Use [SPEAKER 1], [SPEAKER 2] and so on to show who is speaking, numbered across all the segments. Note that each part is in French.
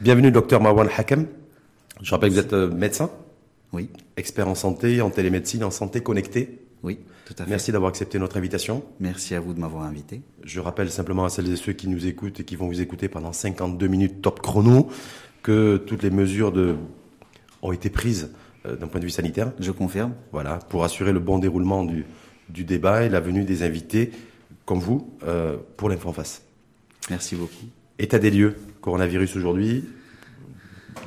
[SPEAKER 1] Bienvenue, docteur Marwan Hakem. Je rappelle que vous êtes euh, médecin,
[SPEAKER 2] Oui,
[SPEAKER 1] expert en santé, en télémédecine, en santé connectée.
[SPEAKER 2] oui, tout à fait.
[SPEAKER 1] Merci d'avoir accepté notre invitation.
[SPEAKER 2] Merci à vous de m'avoir invité.
[SPEAKER 1] Je rappelle simplement à celles et ceux qui nous écoutent et qui vont vous écouter pendant 52 minutes top chrono que toutes les mesures de... ont été prises euh, d'un point de vue sanitaire.
[SPEAKER 2] Je confirme.
[SPEAKER 1] Voilà, pour assurer le bon déroulement du, du débat et la venue des invités comme vous euh, pour l'info en face.
[SPEAKER 2] Merci beaucoup.
[SPEAKER 1] État des lieux, coronavirus aujourd'hui,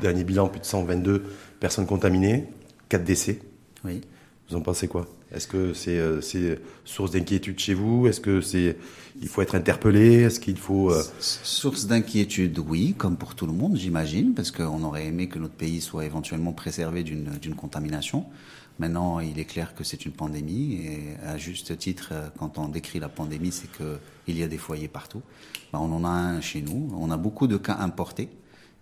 [SPEAKER 1] dernier bilan, plus de 122 personnes contaminées, 4 décès.
[SPEAKER 2] Oui.
[SPEAKER 1] Vous en pensez quoi? Est-ce que c'est euh, c'est source d'inquiétude chez vous? Est-ce que c'est il faut être interpellé? Est-ce qu'il faut euh,
[SPEAKER 2] Source d'inquiétude, oui, comme pour tout le monde, j'imagine, parce qu'on aurait aimé que notre pays soit éventuellement préservé d'une contamination. Maintenant, il est clair que c'est une pandémie, et à juste titre, quand on décrit la pandémie, c'est que il y a des foyers partout. Ben, on en a un chez nous. On a beaucoup de cas importés,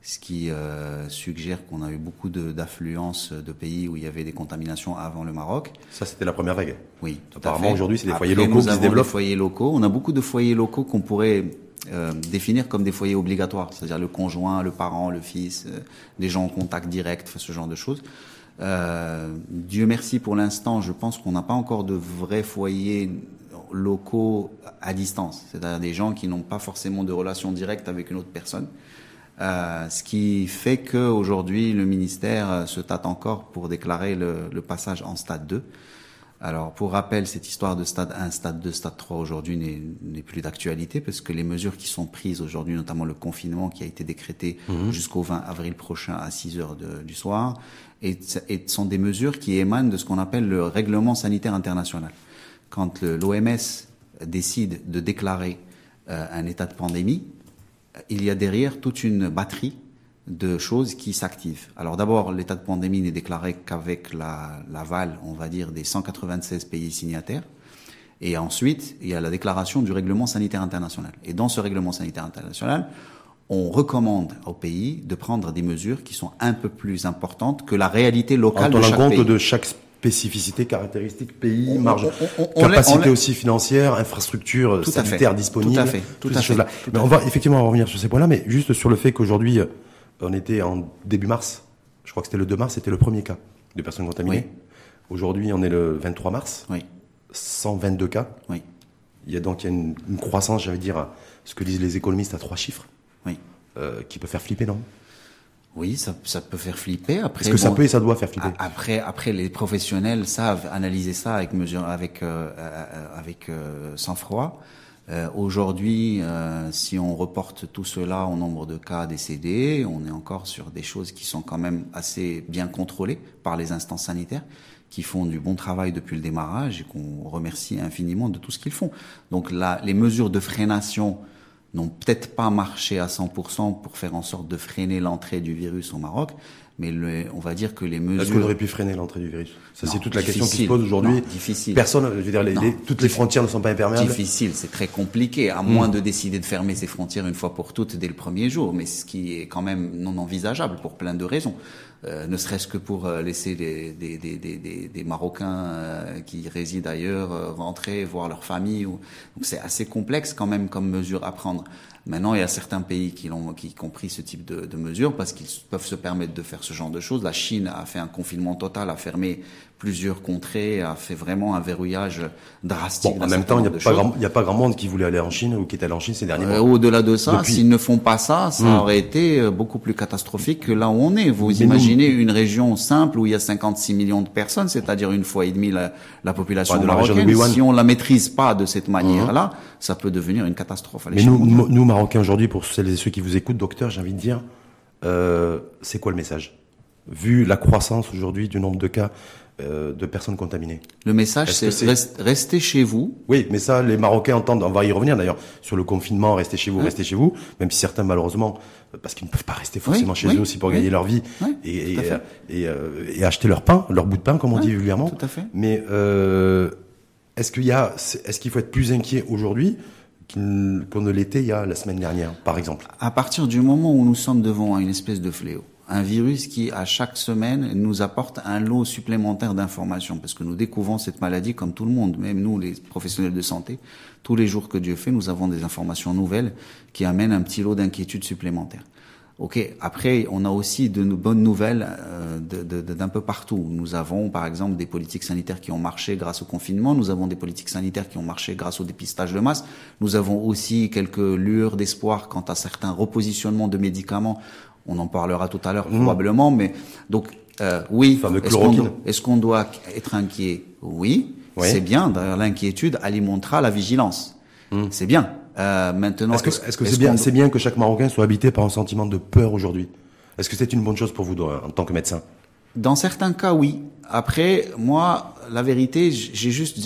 [SPEAKER 2] ce qui euh, suggère qu'on a eu beaucoup d'affluence de pays où il y avait des contaminations avant le Maroc.
[SPEAKER 1] ça c'était la première vague
[SPEAKER 2] Oui.
[SPEAKER 1] Apparemment, aujourd'hui, c'est des
[SPEAKER 2] Après,
[SPEAKER 1] foyers locaux
[SPEAKER 2] nous
[SPEAKER 1] qui se développent.
[SPEAKER 2] Des foyers locaux. On a beaucoup de foyers locaux qu'on pourrait euh, définir comme des foyers obligatoires, c'est-à-dire le conjoint, le parent, le fils, euh, des gens en contact direct, ce genre de choses. Euh, Dieu merci pour l'instant, je pense qu'on n'a pas encore de vrais foyers locaux à distance, c'est-à-dire des gens qui n'ont pas forcément de relation directe avec une autre personne. Euh, ce qui fait qu'aujourd'hui, le ministère se tâte encore pour déclarer le, le passage en stade 2. Alors, pour rappel, cette histoire de stade 1, stade 2, stade 3 aujourd'hui n'est- plus d'actualité parce que les mesures qui sont prises aujourd'hui, notamment le confinement qui a été décrété jusqu'au 20 avril prochain à 6 heures de- du soir, et, et sont des mesures qui émanent de ce qu'on appelle le règlement sanitaire international. Quand l'OMS décide de déclarer euh, un état de pandémie, il y a derrière toute une batterie de choses qui s'activent. Alors d'abord, l'état de pandémie n'est déclaré qu'avec la- l'aval, on va dire, des 196 pays signataires. Et ensuite, il y a la déclaration du règlement sanitaire international. Et dans ce règlement sanitaire international, on recommande aux pays de prendre des mesures qui sont un peu plus importantes que la réalité
[SPEAKER 1] En
[SPEAKER 2] locale de
[SPEAKER 1] tenant
[SPEAKER 2] chaque
[SPEAKER 1] compte
[SPEAKER 2] pays.
[SPEAKER 1] de chaque spécificité, caractéristique, pays,
[SPEAKER 2] On-
[SPEAKER 1] marge,
[SPEAKER 2] on-
[SPEAKER 1] capacité aussi financière, infrastructure
[SPEAKER 2] Tout à fait.
[SPEAKER 1] sanitaire disponible,
[SPEAKER 2] Tout à fait. Tout
[SPEAKER 1] toutes
[SPEAKER 2] à
[SPEAKER 1] ces
[SPEAKER 2] fait.
[SPEAKER 1] Mais on va effectivement revenir sur ces points-là, mais juste sur le fait qu'aujourd'hui, on était en début mars, je crois que c'était le 2 mars, c'était le premier cas de personnes contaminées. Aujourd'hui, on est le 23 mars,
[SPEAKER 2] Oui,
[SPEAKER 1] 122 cas.
[SPEAKER 2] oui,
[SPEAKER 1] Il y a donc il y a une, une croissance, j'allais dire, ce que disent les économistes à trois chiffres,
[SPEAKER 2] oui.
[SPEAKER 1] euh, qui peut faire flipper, non?
[SPEAKER 2] Oui, ça, ça peut faire flipper. Après,
[SPEAKER 1] Est-ce que ça peut et ça doit faire flipper
[SPEAKER 2] Après, après, les professionnels savent analyser ça avec mesure, avec euh, euh, avec euh, sang-froid. Euh, Aujourd'hui, euh, si on reporte tout cela au nombre de cas décédés, on est encore sur des choses qui sont quand même assez bien contrôlées par les instances sanitaires, qui font du bon travail depuis le démarrage et qu'on remercie infiniment de tout ce qu'ils font. Donc là, les mesures de freination n'ont peut-être pas marché à 100% pour faire en sorte de freiner l'entrée du virus au Maroc, mais le- on va dire que les mesures...
[SPEAKER 1] Est-ce qu'on aurait pu freiner l'entrée du virus? Ça, c'est toute la question qui se pose aujourd'hui.
[SPEAKER 2] Difficile.
[SPEAKER 1] Personne, je veux dire, les- les- toutes les frontières ne sont pas imperméables.
[SPEAKER 2] difficile, c'est très compliqué, à moins de décider de fermer ses frontières une fois pour toutes dès le premier jour, mais ce qui est quand même non envisageable pour plein de raisons. Euh, ne serait-ce que pour euh, laisser les- des, des, des, des, des Marocains euh, qui résident ailleurs euh, rentrer, voir leur famille. Ou... Donc c'est assez complexe quand même comme mesure à prendre. Maintenant, il y a certains pays qui, qui ont pris ce type de, de mesures parce qu'ils peuvent se permettre de faire ce genre de choses. La Chine a fait un confinement total, a fermé plusieurs contrées, a fait vraiment un verrouillage drastique.
[SPEAKER 1] Bon, en même temps, il n'y a, pas grand- il y a pas grand monde qui voulait aller en Chine ou qui est allé en Chine ces derniers
[SPEAKER 2] Euh,
[SPEAKER 1] mois.
[SPEAKER 2] Au-delà de ça,
[SPEAKER 1] Depuis.
[SPEAKER 2] s'ils ne font pas ça, ça
[SPEAKER 1] Hmm.
[SPEAKER 2] aurait été euh, beaucoup plus catastrophique que là où on est. Vous
[SPEAKER 1] Mais
[SPEAKER 2] imaginez une région simple où il y a 56 millions de personnes, c'est-à-dire une fois et demie la, la population
[SPEAKER 1] de la
[SPEAKER 2] marocaine.
[SPEAKER 1] Guyane.
[SPEAKER 2] Si on la maîtrise pas de cette manière-là, ça peut devenir une catastrophe à
[SPEAKER 1] Mais
[SPEAKER 2] l'échelle
[SPEAKER 1] nous,
[SPEAKER 2] mondiale.
[SPEAKER 1] nous, nous, Marocains, aujourd'hui, pour celles et ceux qui vous écoutent, docteur, j'ai envie de dire, euh, c'est quoi le message? Vu la croissance aujourd'hui du nombre de cas euh, de personnes contaminées.
[SPEAKER 2] Le message, c'est rest- restez chez vous.
[SPEAKER 1] Oui, mais ça, les Marocains entendent, on va y revenir d'ailleurs, sur le confinement, restez chez vous,
[SPEAKER 2] Ouais.
[SPEAKER 1] restez chez vous, même si certains, malheureusement, euh, parce qu'ils ne peuvent pas rester forcément
[SPEAKER 2] Oui,
[SPEAKER 1] chez
[SPEAKER 2] oui,
[SPEAKER 1] eux aussi pour
[SPEAKER 2] oui.
[SPEAKER 1] gagner leur vie et, et, et, euh, et acheter leur pain, leur bout de pain, comme on dit vulgairement.
[SPEAKER 2] tout à fait.
[SPEAKER 1] Mais euh, est-ce qu'il y a, est-ce qu'il faut être plus inquiet aujourd'hui qu'on ne l'était il y a la semaine dernière, par exemple?
[SPEAKER 2] À partir du moment où nous sommes devant une espèce de fléau, un virus qui, à chaque semaine, nous apporte un lot supplémentaire d'informations, parce que nous découvrons cette maladie comme tout le monde, même nous, les professionnels de santé, tous les jours que Dieu fait, nous avons des informations nouvelles qui amènent un petit lot d'inquiétude supplémentaire. Ok. Après, on a aussi de bonnes nouvelles euh, d'un peu partout. Nous avons, par exemple, des politiques sanitaires qui ont marché grâce au confinement. Nous avons des politiques sanitaires qui ont marché grâce au dépistage de masse. Nous avons aussi quelques lueurs d'espoir quant à certains repositionnements de médicaments. On en parlera tout à l'heure mmh. probablement, mais donc euh, oui. Est-ce qu'on doit être inquiet? Oui. C'est bien. D'ailleurs, l'inquiétude alimentera la vigilance. Mmh. C'est bien.
[SPEAKER 1] Euh, maintenant, est-ce que c'est bien, c'est bien que chaque Marocain soit habité par un sentiment de peur aujourd'hui? Est-ce que c'est une bonne chose pour vous en tant que médecin?
[SPEAKER 2] Dans certains cas, oui. Après, moi, la vérité, j'ai juste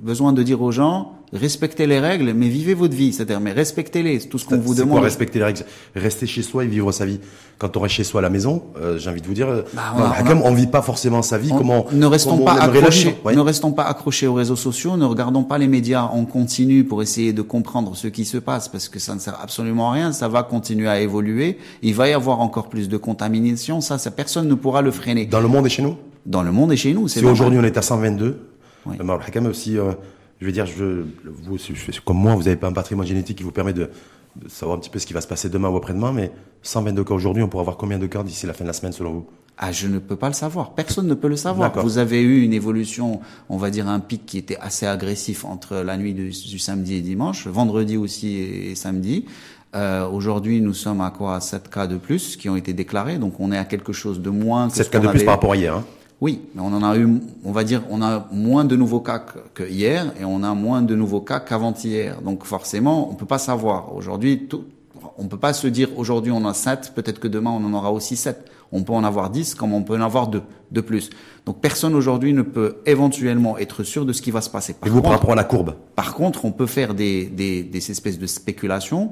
[SPEAKER 2] besoin de dire aux gens, respectez les règles, mais vivez votre vie. C'est-à-dire, mais respectez-les, tout ce qu'on vous demande.
[SPEAKER 1] Quoi, respecter les règles Rester chez soi et vivre sa vie. Quand on reste chez soi à la maison, euh, j'ai envie de vous dire, euh, bah, on, on, vit pas forcément sa vie. comment
[SPEAKER 2] Ne restons pas accrochés. Ne restons pas accrochés aux réseaux sociaux. Ne regardons pas les médias en continu pour essayer de comprendre ce qui se passe, parce que ça ne sert absolument à rien. Ça va continuer à évoluer. Il va y avoir encore plus de contamination. Ça, ça personne ne pourra le freiner.
[SPEAKER 1] Dans le monde et chez nous?
[SPEAKER 2] Dans le monde et chez nous.
[SPEAKER 1] Si aujourd'hui on est à 122, oui. Euh, aussi. Euh, je veux dire, je, vous, comme moi, vous n'avez pas un patrimoine génétique qui vous permet de, savoir un petit peu ce qui va se passer demain ou après-demain, mais 122 cas aujourd'hui, on pourra avoir combien de cas d'ici la fin de la semaine selon vous?
[SPEAKER 2] Ah, je ne peux pas le savoir. Personne ne peut le savoir. Vous avez eu une évolution, on va dire un pic qui était assez agressif entre la nuit du, samedi et dimanche, vendredi aussi et, samedi. Euh, Aujourd'hui, nous sommes à quoi? 7 cas de plus qui ont été déclarés, donc on est à quelque chose de moins que
[SPEAKER 1] 7 cas de plus par rapport à hier. Hein
[SPEAKER 2] oui, mais on en a eu, on va dire, on a moins de nouveaux cas que hier et on a moins de nouveaux cas qu'avant-hier. Donc forcément, on peut pas savoir. Aujourd'hui, tout, on peut pas se dire aujourd'hui on a 7, peut-être que demain on en aura aussi 7. On peut en avoir 10 comme on peut en avoir 2 de plus. Donc personne aujourd'hui ne peut éventuellement être sûr de ce qui va se passer.
[SPEAKER 1] Par et vous par rapport à la courbe?
[SPEAKER 2] Par contre, on peut faire des, des, des espèces de spéculations.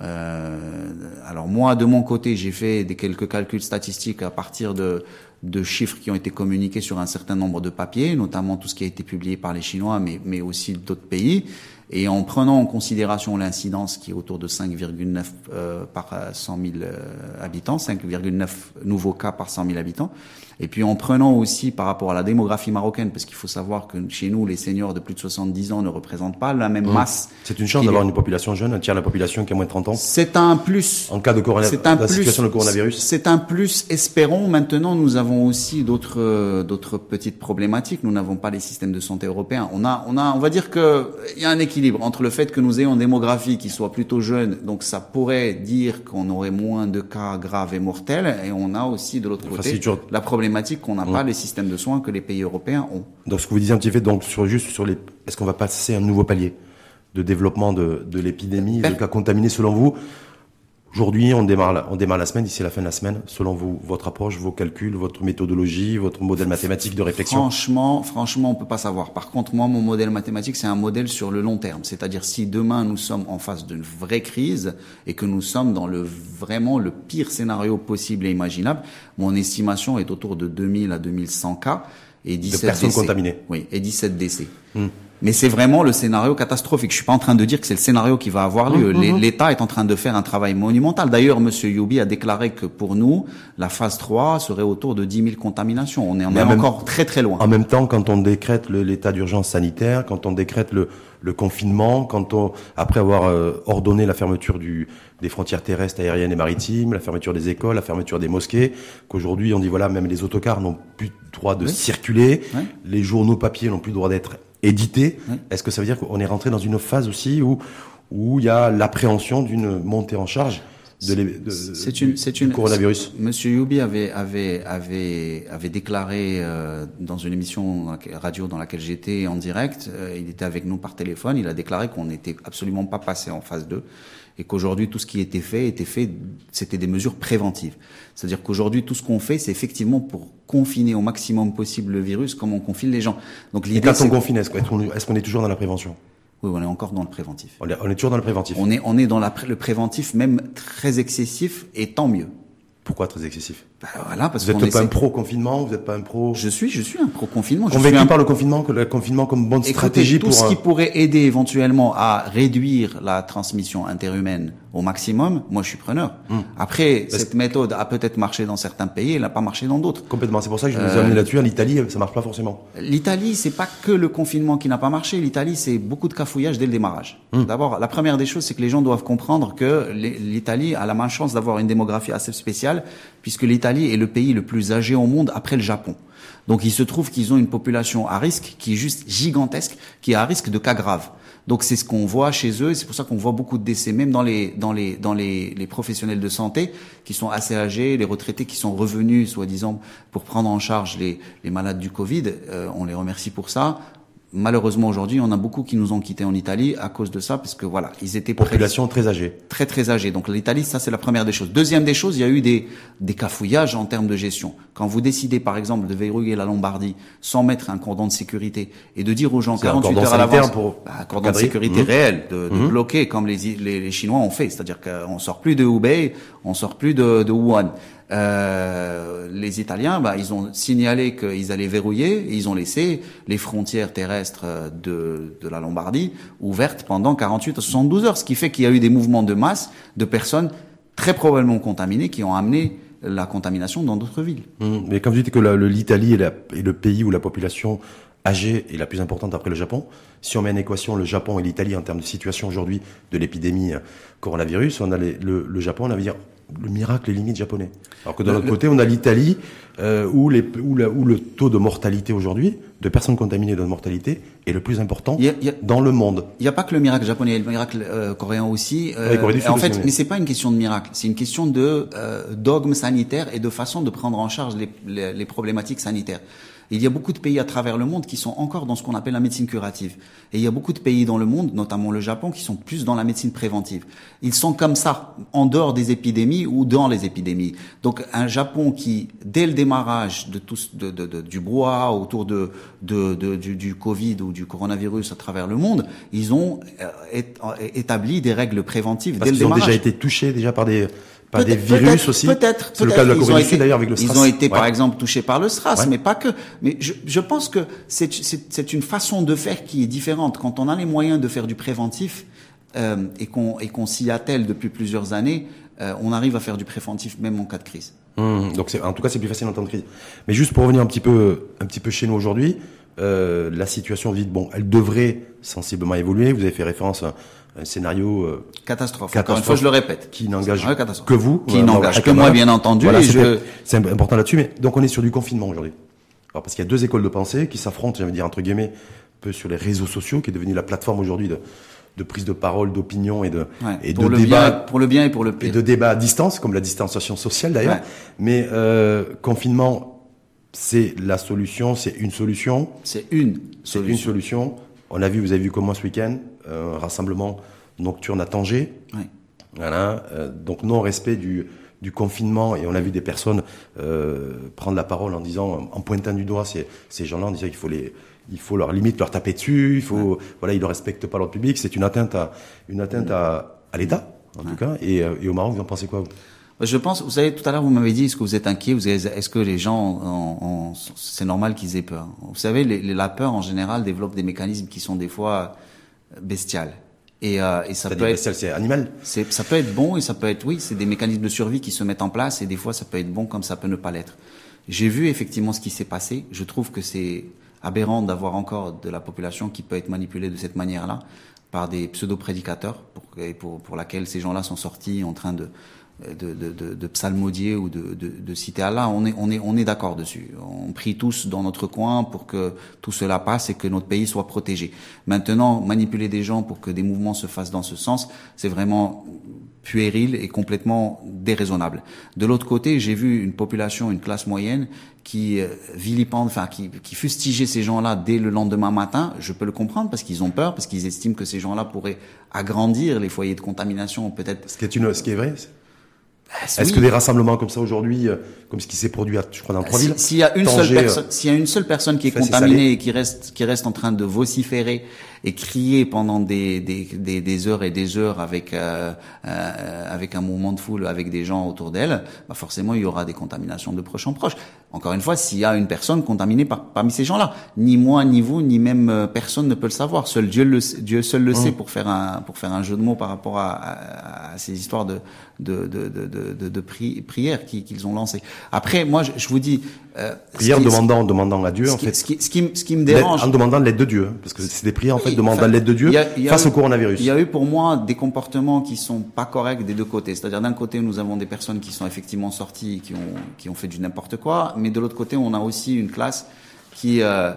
[SPEAKER 2] Euh, alors moi, de mon côté, j'ai fait des quelques calculs statistiques à partir de de chiffres qui ont été communiqués sur un certain nombre de papiers, notamment tout ce qui a été publié par les Chinois, mais, mais aussi d'autres pays. Et en prenant en considération l'incidence qui est autour de 5,9 euh, par 100 000 euh, habitants, 5,9 nouveaux cas par 100 000 habitants, et puis en prenant aussi par rapport à la démographie marocaine, parce qu'il faut savoir que chez nous, les seniors de plus de 70 ans ne représentent pas la même mmh. masse.
[SPEAKER 1] C'est une chance d'avoir une population jeune, un tiers de la population qui a moins de 30 ans.
[SPEAKER 2] C'est un plus.
[SPEAKER 1] En cas de,
[SPEAKER 2] c'est un plus, situation de coronavirus. C'est un plus, espérons. Maintenant, nous avons aussi d'autres, euh, d'autres petites problématiques. Nous n'avons pas les systèmes de santé européens. On a, on a, on va dire que il y a un équilibre entre le fait que nous ayons une démographie qui soit plutôt jeune, donc ça pourrait dire qu'on aurait moins de cas graves et mortels, et on a aussi de l'autre côté la problématique qu'on n'a pas les systèmes de soins que les pays européens ont.
[SPEAKER 1] Donc ce que vous disiez un petit peu, donc sur juste sur les, est-ce qu'on va passer un nouveau palier de développement de, de l'épidémie, de cas contaminés selon vous? Aujourd'hui, on démarre, la, on démarre la semaine, d'ici la fin de la semaine, selon vous, votre approche, vos calculs, votre méthodologie, votre modèle mathématique de réflexion
[SPEAKER 2] Franchement, franchement, on peut pas savoir. Par contre, moi, mon modèle mathématique, c'est un modèle sur le long terme. C'est-à-dire, si demain nous sommes en face d'une vraie crise et que nous sommes dans le vraiment le pire scénario possible et imaginable, mon estimation est autour de 2000 à 2100 cas et 17 de
[SPEAKER 1] personnes
[SPEAKER 2] décès.
[SPEAKER 1] contaminées.
[SPEAKER 2] Oui, et 17 décès. Hmm. Mais c'est vraiment le scénario catastrophique. Je suis pas en train de dire que c'est le scénario qui va avoir lieu. Mmh, mmh, mmh. L'État est en train de faire un travail monumental. D'ailleurs, Monsieur Youbi a déclaré que pour nous, la phase 3 serait autour de 10 000 contaminations. On est, on est encore très très loin.
[SPEAKER 1] En même temps, quand on décrète l'état d'urgence sanitaire, quand on décrète le, le confinement, quand on, après avoir euh, ordonné la fermeture du, des frontières terrestres, aériennes et maritimes, la fermeture des écoles, la fermeture des mosquées, qu'aujourd'hui on dit voilà, même les autocars n'ont plus le droit de circuler, les journaux papier n'ont plus le droit d'être édité. Est-ce que ça veut dire qu'on est rentré dans une phase aussi où où il y a l'appréhension d'une montée en charge de, de c'est une, c'est une, coronavirus?
[SPEAKER 2] Monsieur Youbi avait avait avait avait déclaré euh, dans une émission radio dans laquelle j'étais en direct, euh, il était avec nous par téléphone, il a déclaré qu'on n'était absolument pas passé en phase 2 et qu'aujourd'hui tout ce qui était fait était fait, c'était des mesures préventives. C'est-à-dire qu'aujourd'hui tout ce qu'on fait, c'est effectivement pour confiner au maximum possible le virus, comme on confine les gens.
[SPEAKER 1] Donc l'idée. Et quand on confine, est-ce qu'on est toujours dans la prévention?
[SPEAKER 2] Oui, on est encore dans le préventif.
[SPEAKER 1] On est, toujours dans le préventif.
[SPEAKER 2] On est, on est dans la, le préventif même très excessif et tant mieux.
[SPEAKER 1] Pourquoi très excessif?
[SPEAKER 2] Bah, voilà, parce
[SPEAKER 1] vous n'êtes pas
[SPEAKER 2] essaie...
[SPEAKER 1] un pro-confinement, vous n'êtes pas un pro...
[SPEAKER 2] Je suis, je suis un pro-confinement.
[SPEAKER 1] Convaincu
[SPEAKER 2] un...
[SPEAKER 1] par le confinement, que le confinement comme bonne
[SPEAKER 2] Écoutez,
[SPEAKER 1] stratégie
[SPEAKER 2] tout
[SPEAKER 1] pour...
[SPEAKER 2] ce qui pourrait aider éventuellement à réduire la transmission interhumaine au maximum, moi je suis preneur.
[SPEAKER 1] Hum.
[SPEAKER 2] Après, cette méthode a peut-être marché dans certains pays, elle n'a pas marché dans d'autres.
[SPEAKER 1] Complètement, c'est pour ça que je vous ai amené là-dessus. En Italie, ça marche pas forcément.
[SPEAKER 2] L'Italie, c'est pas que le confinement qui n'a pas marché. L'Italie, c'est beaucoup de cafouillage dès le démarrage.
[SPEAKER 1] Hum.
[SPEAKER 2] D'abord, la première des choses, c'est que les gens doivent comprendre que l'Italie a la malchance d'avoir une démographie assez spéciale, puisque l'Italie est le pays le plus âgé au monde après le Japon. Donc il se trouve qu'ils ont une population à risque qui est juste gigantesque, qui est à risque de cas graves. Donc c'est ce qu'on voit chez eux, c'est pour ça qu'on voit beaucoup de décès, même dans les dans les dans les, professionnels de santé qui sont assez âgés, les retraités qui sont revenus, soi-disant, pour prendre en charge les, les malades du Covid. Euh, on les remercie pour ça. Malheureusement aujourd'hui, on a beaucoup qui nous ont quittés en Italie à cause de ça, parce que voilà, ils étaient
[SPEAKER 1] population très âgée,
[SPEAKER 2] très très âgée. Donc l'Italie, ça c'est la première des choses. Deuxième des choses, il y a eu des des cafouillages en termes de gestion. Quand vous décidez par exemple de verrouiller la Lombardie sans mettre un cordon de sécurité et de dire aux gens 48 heures à l'avance,
[SPEAKER 1] pour
[SPEAKER 2] bah, un cordon de sécurité mmh. réel, de, de mmh. bloquer comme les, les, les Chinois ont fait, c'est-à-dire qu'on sort plus de Hubei, on sort plus de, de Wuhan. Euh, les Italiens, bah, ils ont signalé qu'ils allaient verrouiller et ils ont laissé les frontières terrestres de, de la Lombardie ouvertes pendant 48 à 72 heures, ce qui fait qu'il y a eu des mouvements de masse de personnes très probablement contaminées qui ont amené la contamination dans d'autres villes.
[SPEAKER 1] Mmh, mais comme vous dites que l'Italie est, le pays où la population âgée est la plus importante après le Japon, si on met en équation le Japon et l'Italie en termes de situation aujourd'hui de l'épidémie coronavirus, on a le, le Japon, on va dire le miracle est limite japonais. Alors que de l'autre côté, on a l'Italie euh, où, les, où, la, où, le taux de mortalité aujourd'hui, de personnes contaminées de mortalité, est le plus important
[SPEAKER 2] y a, y a,
[SPEAKER 1] dans le monde.
[SPEAKER 2] Il n'y a pas que le miracle japonais, il y a le miracle euh, coréen aussi. Euh,
[SPEAKER 1] ouais,
[SPEAKER 2] en fait, mais c'est pas une question de miracle, c'est une question de euh, dogme sanitaire et de façon de prendre en charge les, les, les problématiques sanitaires. Il y a beaucoup de pays à travers le monde qui sont encore dans ce qu'on appelle la médecine curative. Et il y a beaucoup de pays dans le monde, notamment le Japon, qui sont plus dans la médecine préventive. Ils sont comme ça, en dehors des épidémies ou dans les épidémies. Donc un Japon qui, dès le démarrage de tout, de, de, de, du brouhaha autour de, du, du, Covid ou du coronavirus à travers le monde, ils ont établi des règles préventives
[SPEAKER 1] Parce
[SPEAKER 2] dès le
[SPEAKER 1] ils ont déjà été touchés déjà par des par des virus aussi.
[SPEAKER 2] Peut-être.
[SPEAKER 1] C'est le cas de la Corée du Sud d'ailleurs avec le SRAS.
[SPEAKER 2] Ils ont été
[SPEAKER 1] ouais.
[SPEAKER 2] par exemple touchés par le SRAS,
[SPEAKER 1] Ouais.
[SPEAKER 2] mais pas que. Mais je, je pense que c'est une façon de faire qui est différente. Quand on a les moyens de faire du préventif euh, et qu'on et qu'on s'y attelle depuis plusieurs années, euh, on arrive à faire du préventif même en cas de crise.
[SPEAKER 1] Hum, donc en tout cas, c'est plus facile en temps de crise. Mais juste pour revenir un petit peu, un petit peu chez nous aujourd'hui, euh, la situation, dites, bon, elle devrait sensiblement évoluer. Vous avez fait référence à un scénario euh,
[SPEAKER 2] Catastrophe. Encore
[SPEAKER 1] Catastrophe.
[SPEAKER 2] une fois, je le répète.
[SPEAKER 1] qui n'engage que vous.
[SPEAKER 2] Qui
[SPEAKER 1] euh,
[SPEAKER 2] n'engage que moi, bien entendu.
[SPEAKER 1] Voilà,
[SPEAKER 2] et
[SPEAKER 1] c'est,
[SPEAKER 2] je...
[SPEAKER 1] c'est important là-dessus. Mais donc on est sur du confinement aujourd'hui. Alors parce qu'il y a deux écoles de pensée qui s'affrontent, j'allais dire entre guillemets, un peu sur les réseaux sociaux, qui est devenu la plateforme aujourd'hui de, de prise de parole, d'opinion et de
[SPEAKER 2] Ouais,
[SPEAKER 1] et de débat
[SPEAKER 2] bien, pour le bien et pour le
[SPEAKER 1] et
[SPEAKER 2] pire.
[SPEAKER 1] de débat à distance, comme la distanciation sociale d'ailleurs.
[SPEAKER 2] Ouais.
[SPEAKER 1] Mais euh, confinement, c'est la solution, c'est une solution,
[SPEAKER 2] C'est une
[SPEAKER 1] c'est une
[SPEAKER 2] solution.
[SPEAKER 1] On a vu, vous avez vu comment ce week-end, un rassemblement nocturne à Tanger.
[SPEAKER 2] Ouais.
[SPEAKER 1] Voilà, euh, donc non respect du du confinement et on a vu des personnes euh, prendre la parole en disant, en pointant du doigt ces ces gens-là, en disant qu'il faut les il faut leur limite leur taper dessus, il faut voilà ils ne respectent pas l'ordre public, c'est une atteinte à une atteinte à, à l'État en tout cas. Et, euh, et au Maroc vous en pensez quoi vous?
[SPEAKER 2] Je pense, vous savez, tout à l'heure, vous m'avez dit, est-ce que vous êtes inquiet Est-ce que les gens, en- en- c'est normal qu'ils aient peur? Vous savez, les- la peur, en général, développe des mécanismes qui sont des fois bestiales. Et, euh, et ça peut être,
[SPEAKER 1] bestial, c'est animal.
[SPEAKER 2] c'est, ça peut être bon et ça peut être, oui, c'est des mécanismes de survie qui se mettent en place et des fois ça peut être bon comme ça peut ne pas l'être. J'ai vu effectivement ce qui s'est passé. Je trouve que c'est aberrant d'avoir encore de la population qui peut être manipulée de cette manière-là par des pseudo-prédicateurs pour, et pour, pour laquelle ces gens-là sont sortis en train de, de, de, de, de psalmodier ou de, de, citer Allah. On est, on est, on est d'accord dessus. On prie tous dans notre coin pour que tout cela passe et que notre pays soit protégé. Maintenant, manipuler des gens pour que des mouvements se fassent dans ce sens, c'est vraiment puéril et complètement déraisonnable. De l'autre côté, j'ai vu une population, une classe moyenne qui euh, vilipende, enfin qui, qui fustigeait ces gens-là dès le lendemain matin. Je peux le comprendre parce qu'ils ont peur, parce qu'ils estiment que ces gens-là pourraient agrandir les foyers de contamination, peut-être.
[SPEAKER 1] Ce qui est une, ce qui est vrai.
[SPEAKER 2] Ah,
[SPEAKER 1] Est-ce
[SPEAKER 2] oui.
[SPEAKER 1] que des rassemblements comme ça aujourd'hui, euh, comme ce qui s'est produit, à, je crois, dans trois
[SPEAKER 2] Si-
[SPEAKER 1] villes,
[SPEAKER 2] S'il y a une
[SPEAKER 1] Tanger,
[SPEAKER 2] seule
[SPEAKER 1] euh,
[SPEAKER 2] personne, s'il y a une seule personne qui est contaminée et qui reste, qui reste en train de vociférer et crier pendant des, des, des, des heures et des heures avec euh, euh, avec un mouvement de foule, avec des gens autour d'elle, bah forcément il y aura des contaminations de proche en proche. Encore une fois, s'il y a une personne contaminée par, parmi ces gens-là, ni moi, ni vous, ni même euh, personne ne peut le savoir. Seul Dieu le Dieu seul le sait pour faire un pour faire un jeu de mots par rapport à, à, à ces histoires de de de de de, de prières qu'ils ont lancées. Après, moi, je, je vous dis
[SPEAKER 1] euh, prière demandant demandant à Dieu en fait.
[SPEAKER 2] Ce qui, ce qui, ce qui me dérange
[SPEAKER 1] en demandant l'aide de Dieu, parce que c'est des prières en fait demandant l'aide de Dieu y a, y a face
[SPEAKER 2] eu,
[SPEAKER 1] au coronavirus.
[SPEAKER 2] Il y a eu pour moi des comportements qui sont pas corrects des deux côtés. C'est-à-dire d'un côté nous avons des personnes qui sont effectivement sorties qui ont qui ont fait du n'importe quoi, mais de l'autre côté on a aussi une classe qui euh,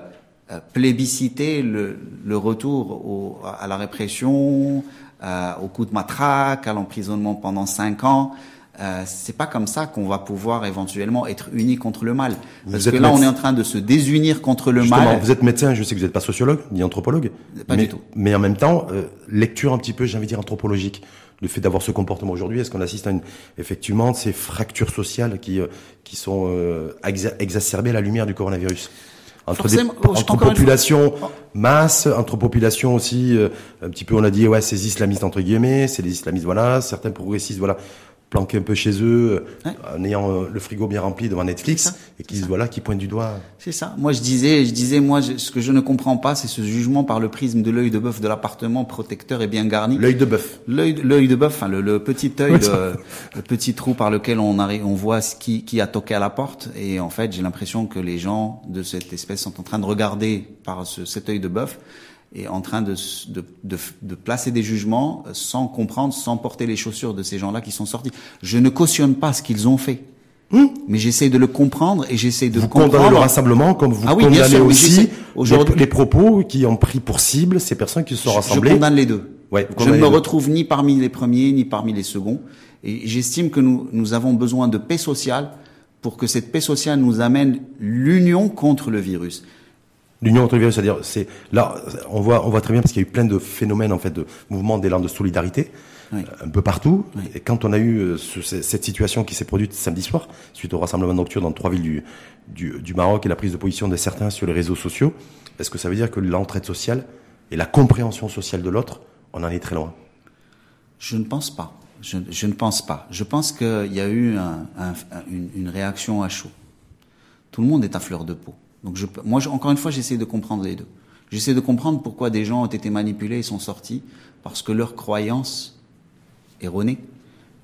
[SPEAKER 2] euh plébiscitait le, le retour au, à la répression, euh, au coup de matraque, à l'emprisonnement pendant cinq ans. Euh, c'est pas comme ça qu'on va pouvoir éventuellement être unis contre le mal. Parce que là, on est en train de se désunir contre le
[SPEAKER 1] Justement,
[SPEAKER 2] mal.
[SPEAKER 1] Vous êtes médecin, je sais que vous n'êtes pas sociologue ni anthropologue.
[SPEAKER 2] Pas
[SPEAKER 1] mais,
[SPEAKER 2] du tout.
[SPEAKER 1] Mais en même temps, euh, lecture un petit peu, j'ai envie de dire anthropologique. Le fait d'avoir ce comportement aujourd'hui, est-ce qu'on assiste à une, effectivement ces fractures sociales qui euh, qui sont euh, exacerbées à la lumière du coronavirus? Entre, des, entre population masse, entre population aussi, euh, un petit peu on a dit ouais ces islamistes entre guillemets, c'est les islamistes voilà, certains progressistes voilà, planqués un peu chez eux, ouais. en ayant euh, le frigo bien rempli devant Netflix, et qui voilà, qui pointent du doigt.
[SPEAKER 2] C'est ça. Moi, je disais, je disais, moi, je, ce que je ne comprends pas, c'est ce jugement par le prisme de l'œil de bœuf de l'appartement protecteur et bien garni.
[SPEAKER 1] L'œil de bœuf.
[SPEAKER 2] L'œil, l'œil de bœuf, enfin, le, le petit œil, oui, le petit trou par lequel on arrive, on voit ce qui, qui a toqué à la porte. Et en fait, j'ai l'impression que les gens de cette espèce sont en train de regarder par ce, cet œil de bœuf est en train de, de, de, de, placer des jugements sans comprendre, sans porter les chaussures de ces gens-là qui sont sortis. Je ne cautionne pas ce qu'ils ont fait. Mmh. Mais j'essaie de le comprendre et j'essaie de
[SPEAKER 1] vous
[SPEAKER 2] comprendre.
[SPEAKER 1] condamnez le rassemblement comme vous
[SPEAKER 2] ah oui,
[SPEAKER 1] condamnez
[SPEAKER 2] sûr,
[SPEAKER 1] aussi les, les, propos qui ont pris pour cible ces personnes qui se sont
[SPEAKER 2] je,
[SPEAKER 1] rassemblées.
[SPEAKER 2] Je condamne les deux.
[SPEAKER 1] Ouais,
[SPEAKER 2] je ne me retrouve ni parmi les premiers ni parmi les seconds. Et j'estime que nous, nous avons besoin de paix sociale pour que cette paix sociale nous amène l'union contre le virus.
[SPEAKER 1] L'union entre les virus, c'est-à-dire, c'est là, on voit, on voit très bien parce qu'il y a eu plein de phénomènes en fait de mouvements d'élan de solidarité
[SPEAKER 2] oui.
[SPEAKER 1] un peu partout.
[SPEAKER 2] Oui.
[SPEAKER 1] Et quand on a eu euh, ce, cette situation qui s'est produite samedi soir suite au rassemblement nocturne dans trois villes du, du, du, Maroc et la prise de position de certains sur les réseaux sociaux, est-ce que ça veut dire que l'entraide sociale et la compréhension sociale de l'autre, on en est très loin?
[SPEAKER 2] Je ne pense pas. Je, je ne pense pas. Je pense qu'il y a eu un, un, une, une réaction à chaud. Tout le monde est à fleur de peau. Donc je, moi, je, encore une fois, j'essaie de comprendre les deux. J'essaie de comprendre pourquoi des gens ont été manipulés et sont sortis parce que leur croyance erronée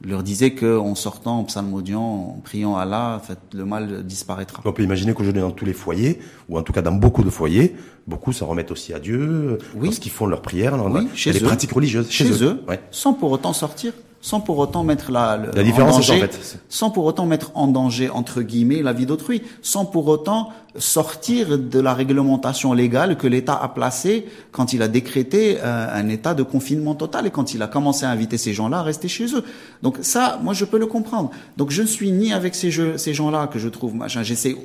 [SPEAKER 2] leur disait qu'en sortant, en psalmodiant, en priant Allah, en fait, le mal disparaîtra.
[SPEAKER 1] On peut imaginer qu'aujourd'hui, dans tous les foyers, ou en tout cas dans beaucoup de foyers, beaucoup s'en remettent aussi à Dieu,
[SPEAKER 2] oui.
[SPEAKER 1] lorsqu'ils font leurs prières,
[SPEAKER 2] oui, chez
[SPEAKER 1] les
[SPEAKER 2] eux.
[SPEAKER 1] pratiques religieuses,
[SPEAKER 2] chez,
[SPEAKER 1] chez
[SPEAKER 2] eux,
[SPEAKER 1] eux. Ouais.
[SPEAKER 2] sans pour autant sortir sans pour autant mettre la, le,
[SPEAKER 1] la différence
[SPEAKER 2] en danger,
[SPEAKER 1] en fait.
[SPEAKER 2] sans pour autant mettre en danger entre guillemets la vie d'autrui, sans pour autant sortir de la réglementation légale que l'État a placée quand il a décrété euh, un état de confinement total et quand il a commencé à inviter ces gens-là à rester chez eux. Donc ça, moi je peux le comprendre. Donc je ne suis ni avec ces, jeux, ces gens-là que je trouve machin. J'essaie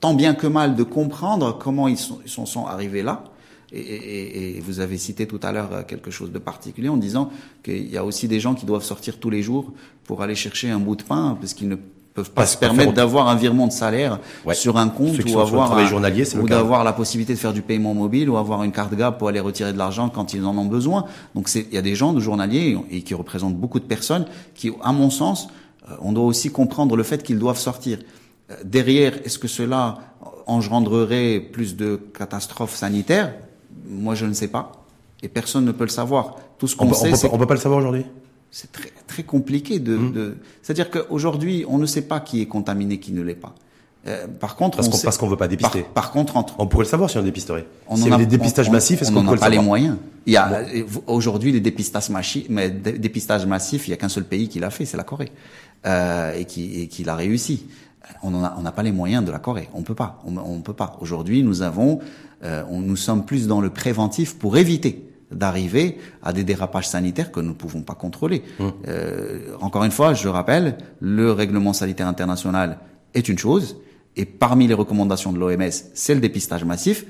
[SPEAKER 2] tant bien que mal de comprendre comment ils sont, ils sont, sont arrivés là. Et, et, et, vous avez cité tout à l'heure quelque chose de particulier en disant qu'il y a aussi des gens qui doivent sortir tous les jours pour aller chercher un bout de pain parce qu'ils ne peuvent pas se permettre d'avoir un virement de salaire
[SPEAKER 1] Ouais.
[SPEAKER 2] sur un compte ou avoir un-
[SPEAKER 1] journalier,
[SPEAKER 2] ou d'avoir la possibilité de faire du paiement mobile ou avoir une carte GAB pour aller retirer de l'argent quand ils en ont besoin. Donc il y a des gens de journaliers et qui représentent beaucoup de personnes qui, à mon sens, euh, on doit aussi comprendre le fait qu'ils doivent sortir. Euh, Derrière, est-ce que cela engendrerait plus de catastrophes sanitaires? Moi, je ne sais pas. Et personne ne peut le savoir. Tout ce
[SPEAKER 1] On
[SPEAKER 2] qu'on
[SPEAKER 1] peut, on
[SPEAKER 2] sait,
[SPEAKER 1] peut on peut pas le savoir aujourd'hui?
[SPEAKER 2] C'est très, très compliqué de,
[SPEAKER 1] Mmh.
[SPEAKER 2] de... c'est-à-dire qu'aujourd'hui, on ne sait pas qui est contaminé, qui ne l'est pas. Euh, par contre,
[SPEAKER 1] Parce
[SPEAKER 2] on
[SPEAKER 1] qu'on
[SPEAKER 2] sait-
[SPEAKER 1] qu'on veut pas dépister.
[SPEAKER 2] par contre, entre
[SPEAKER 1] On pourrait le savoir si on dépisterait.
[SPEAKER 2] on
[SPEAKER 1] S'il y
[SPEAKER 2] en a-
[SPEAKER 1] des dépistages
[SPEAKER 2] on-
[SPEAKER 1] massifs, est-ce
[SPEAKER 2] on
[SPEAKER 1] qu'on pourrait
[SPEAKER 2] a
[SPEAKER 1] le
[SPEAKER 2] pas les
[SPEAKER 1] savoir?
[SPEAKER 2] moyens? Il y a euh, aujourd'hui les dépistages massifs, mais dé- dépistage massif, il y a qu'un seul pays qui l'a fait, c'est la Corée, euh, et qui et qui l'a réussi. On n'a pas les moyens de la Corée. On peut pas. On, on peut pas. Aujourd'hui, nous avons, euh, on, nous sommes plus dans le préventif pour éviter d'arriver à des dérapages sanitaires que nous ne pouvons pas contrôler. Euh, encore une fois, je rappelle, le règlement sanitaire international est une chose, et parmi les recommandations de l'OMS, c'est le dépistage massif.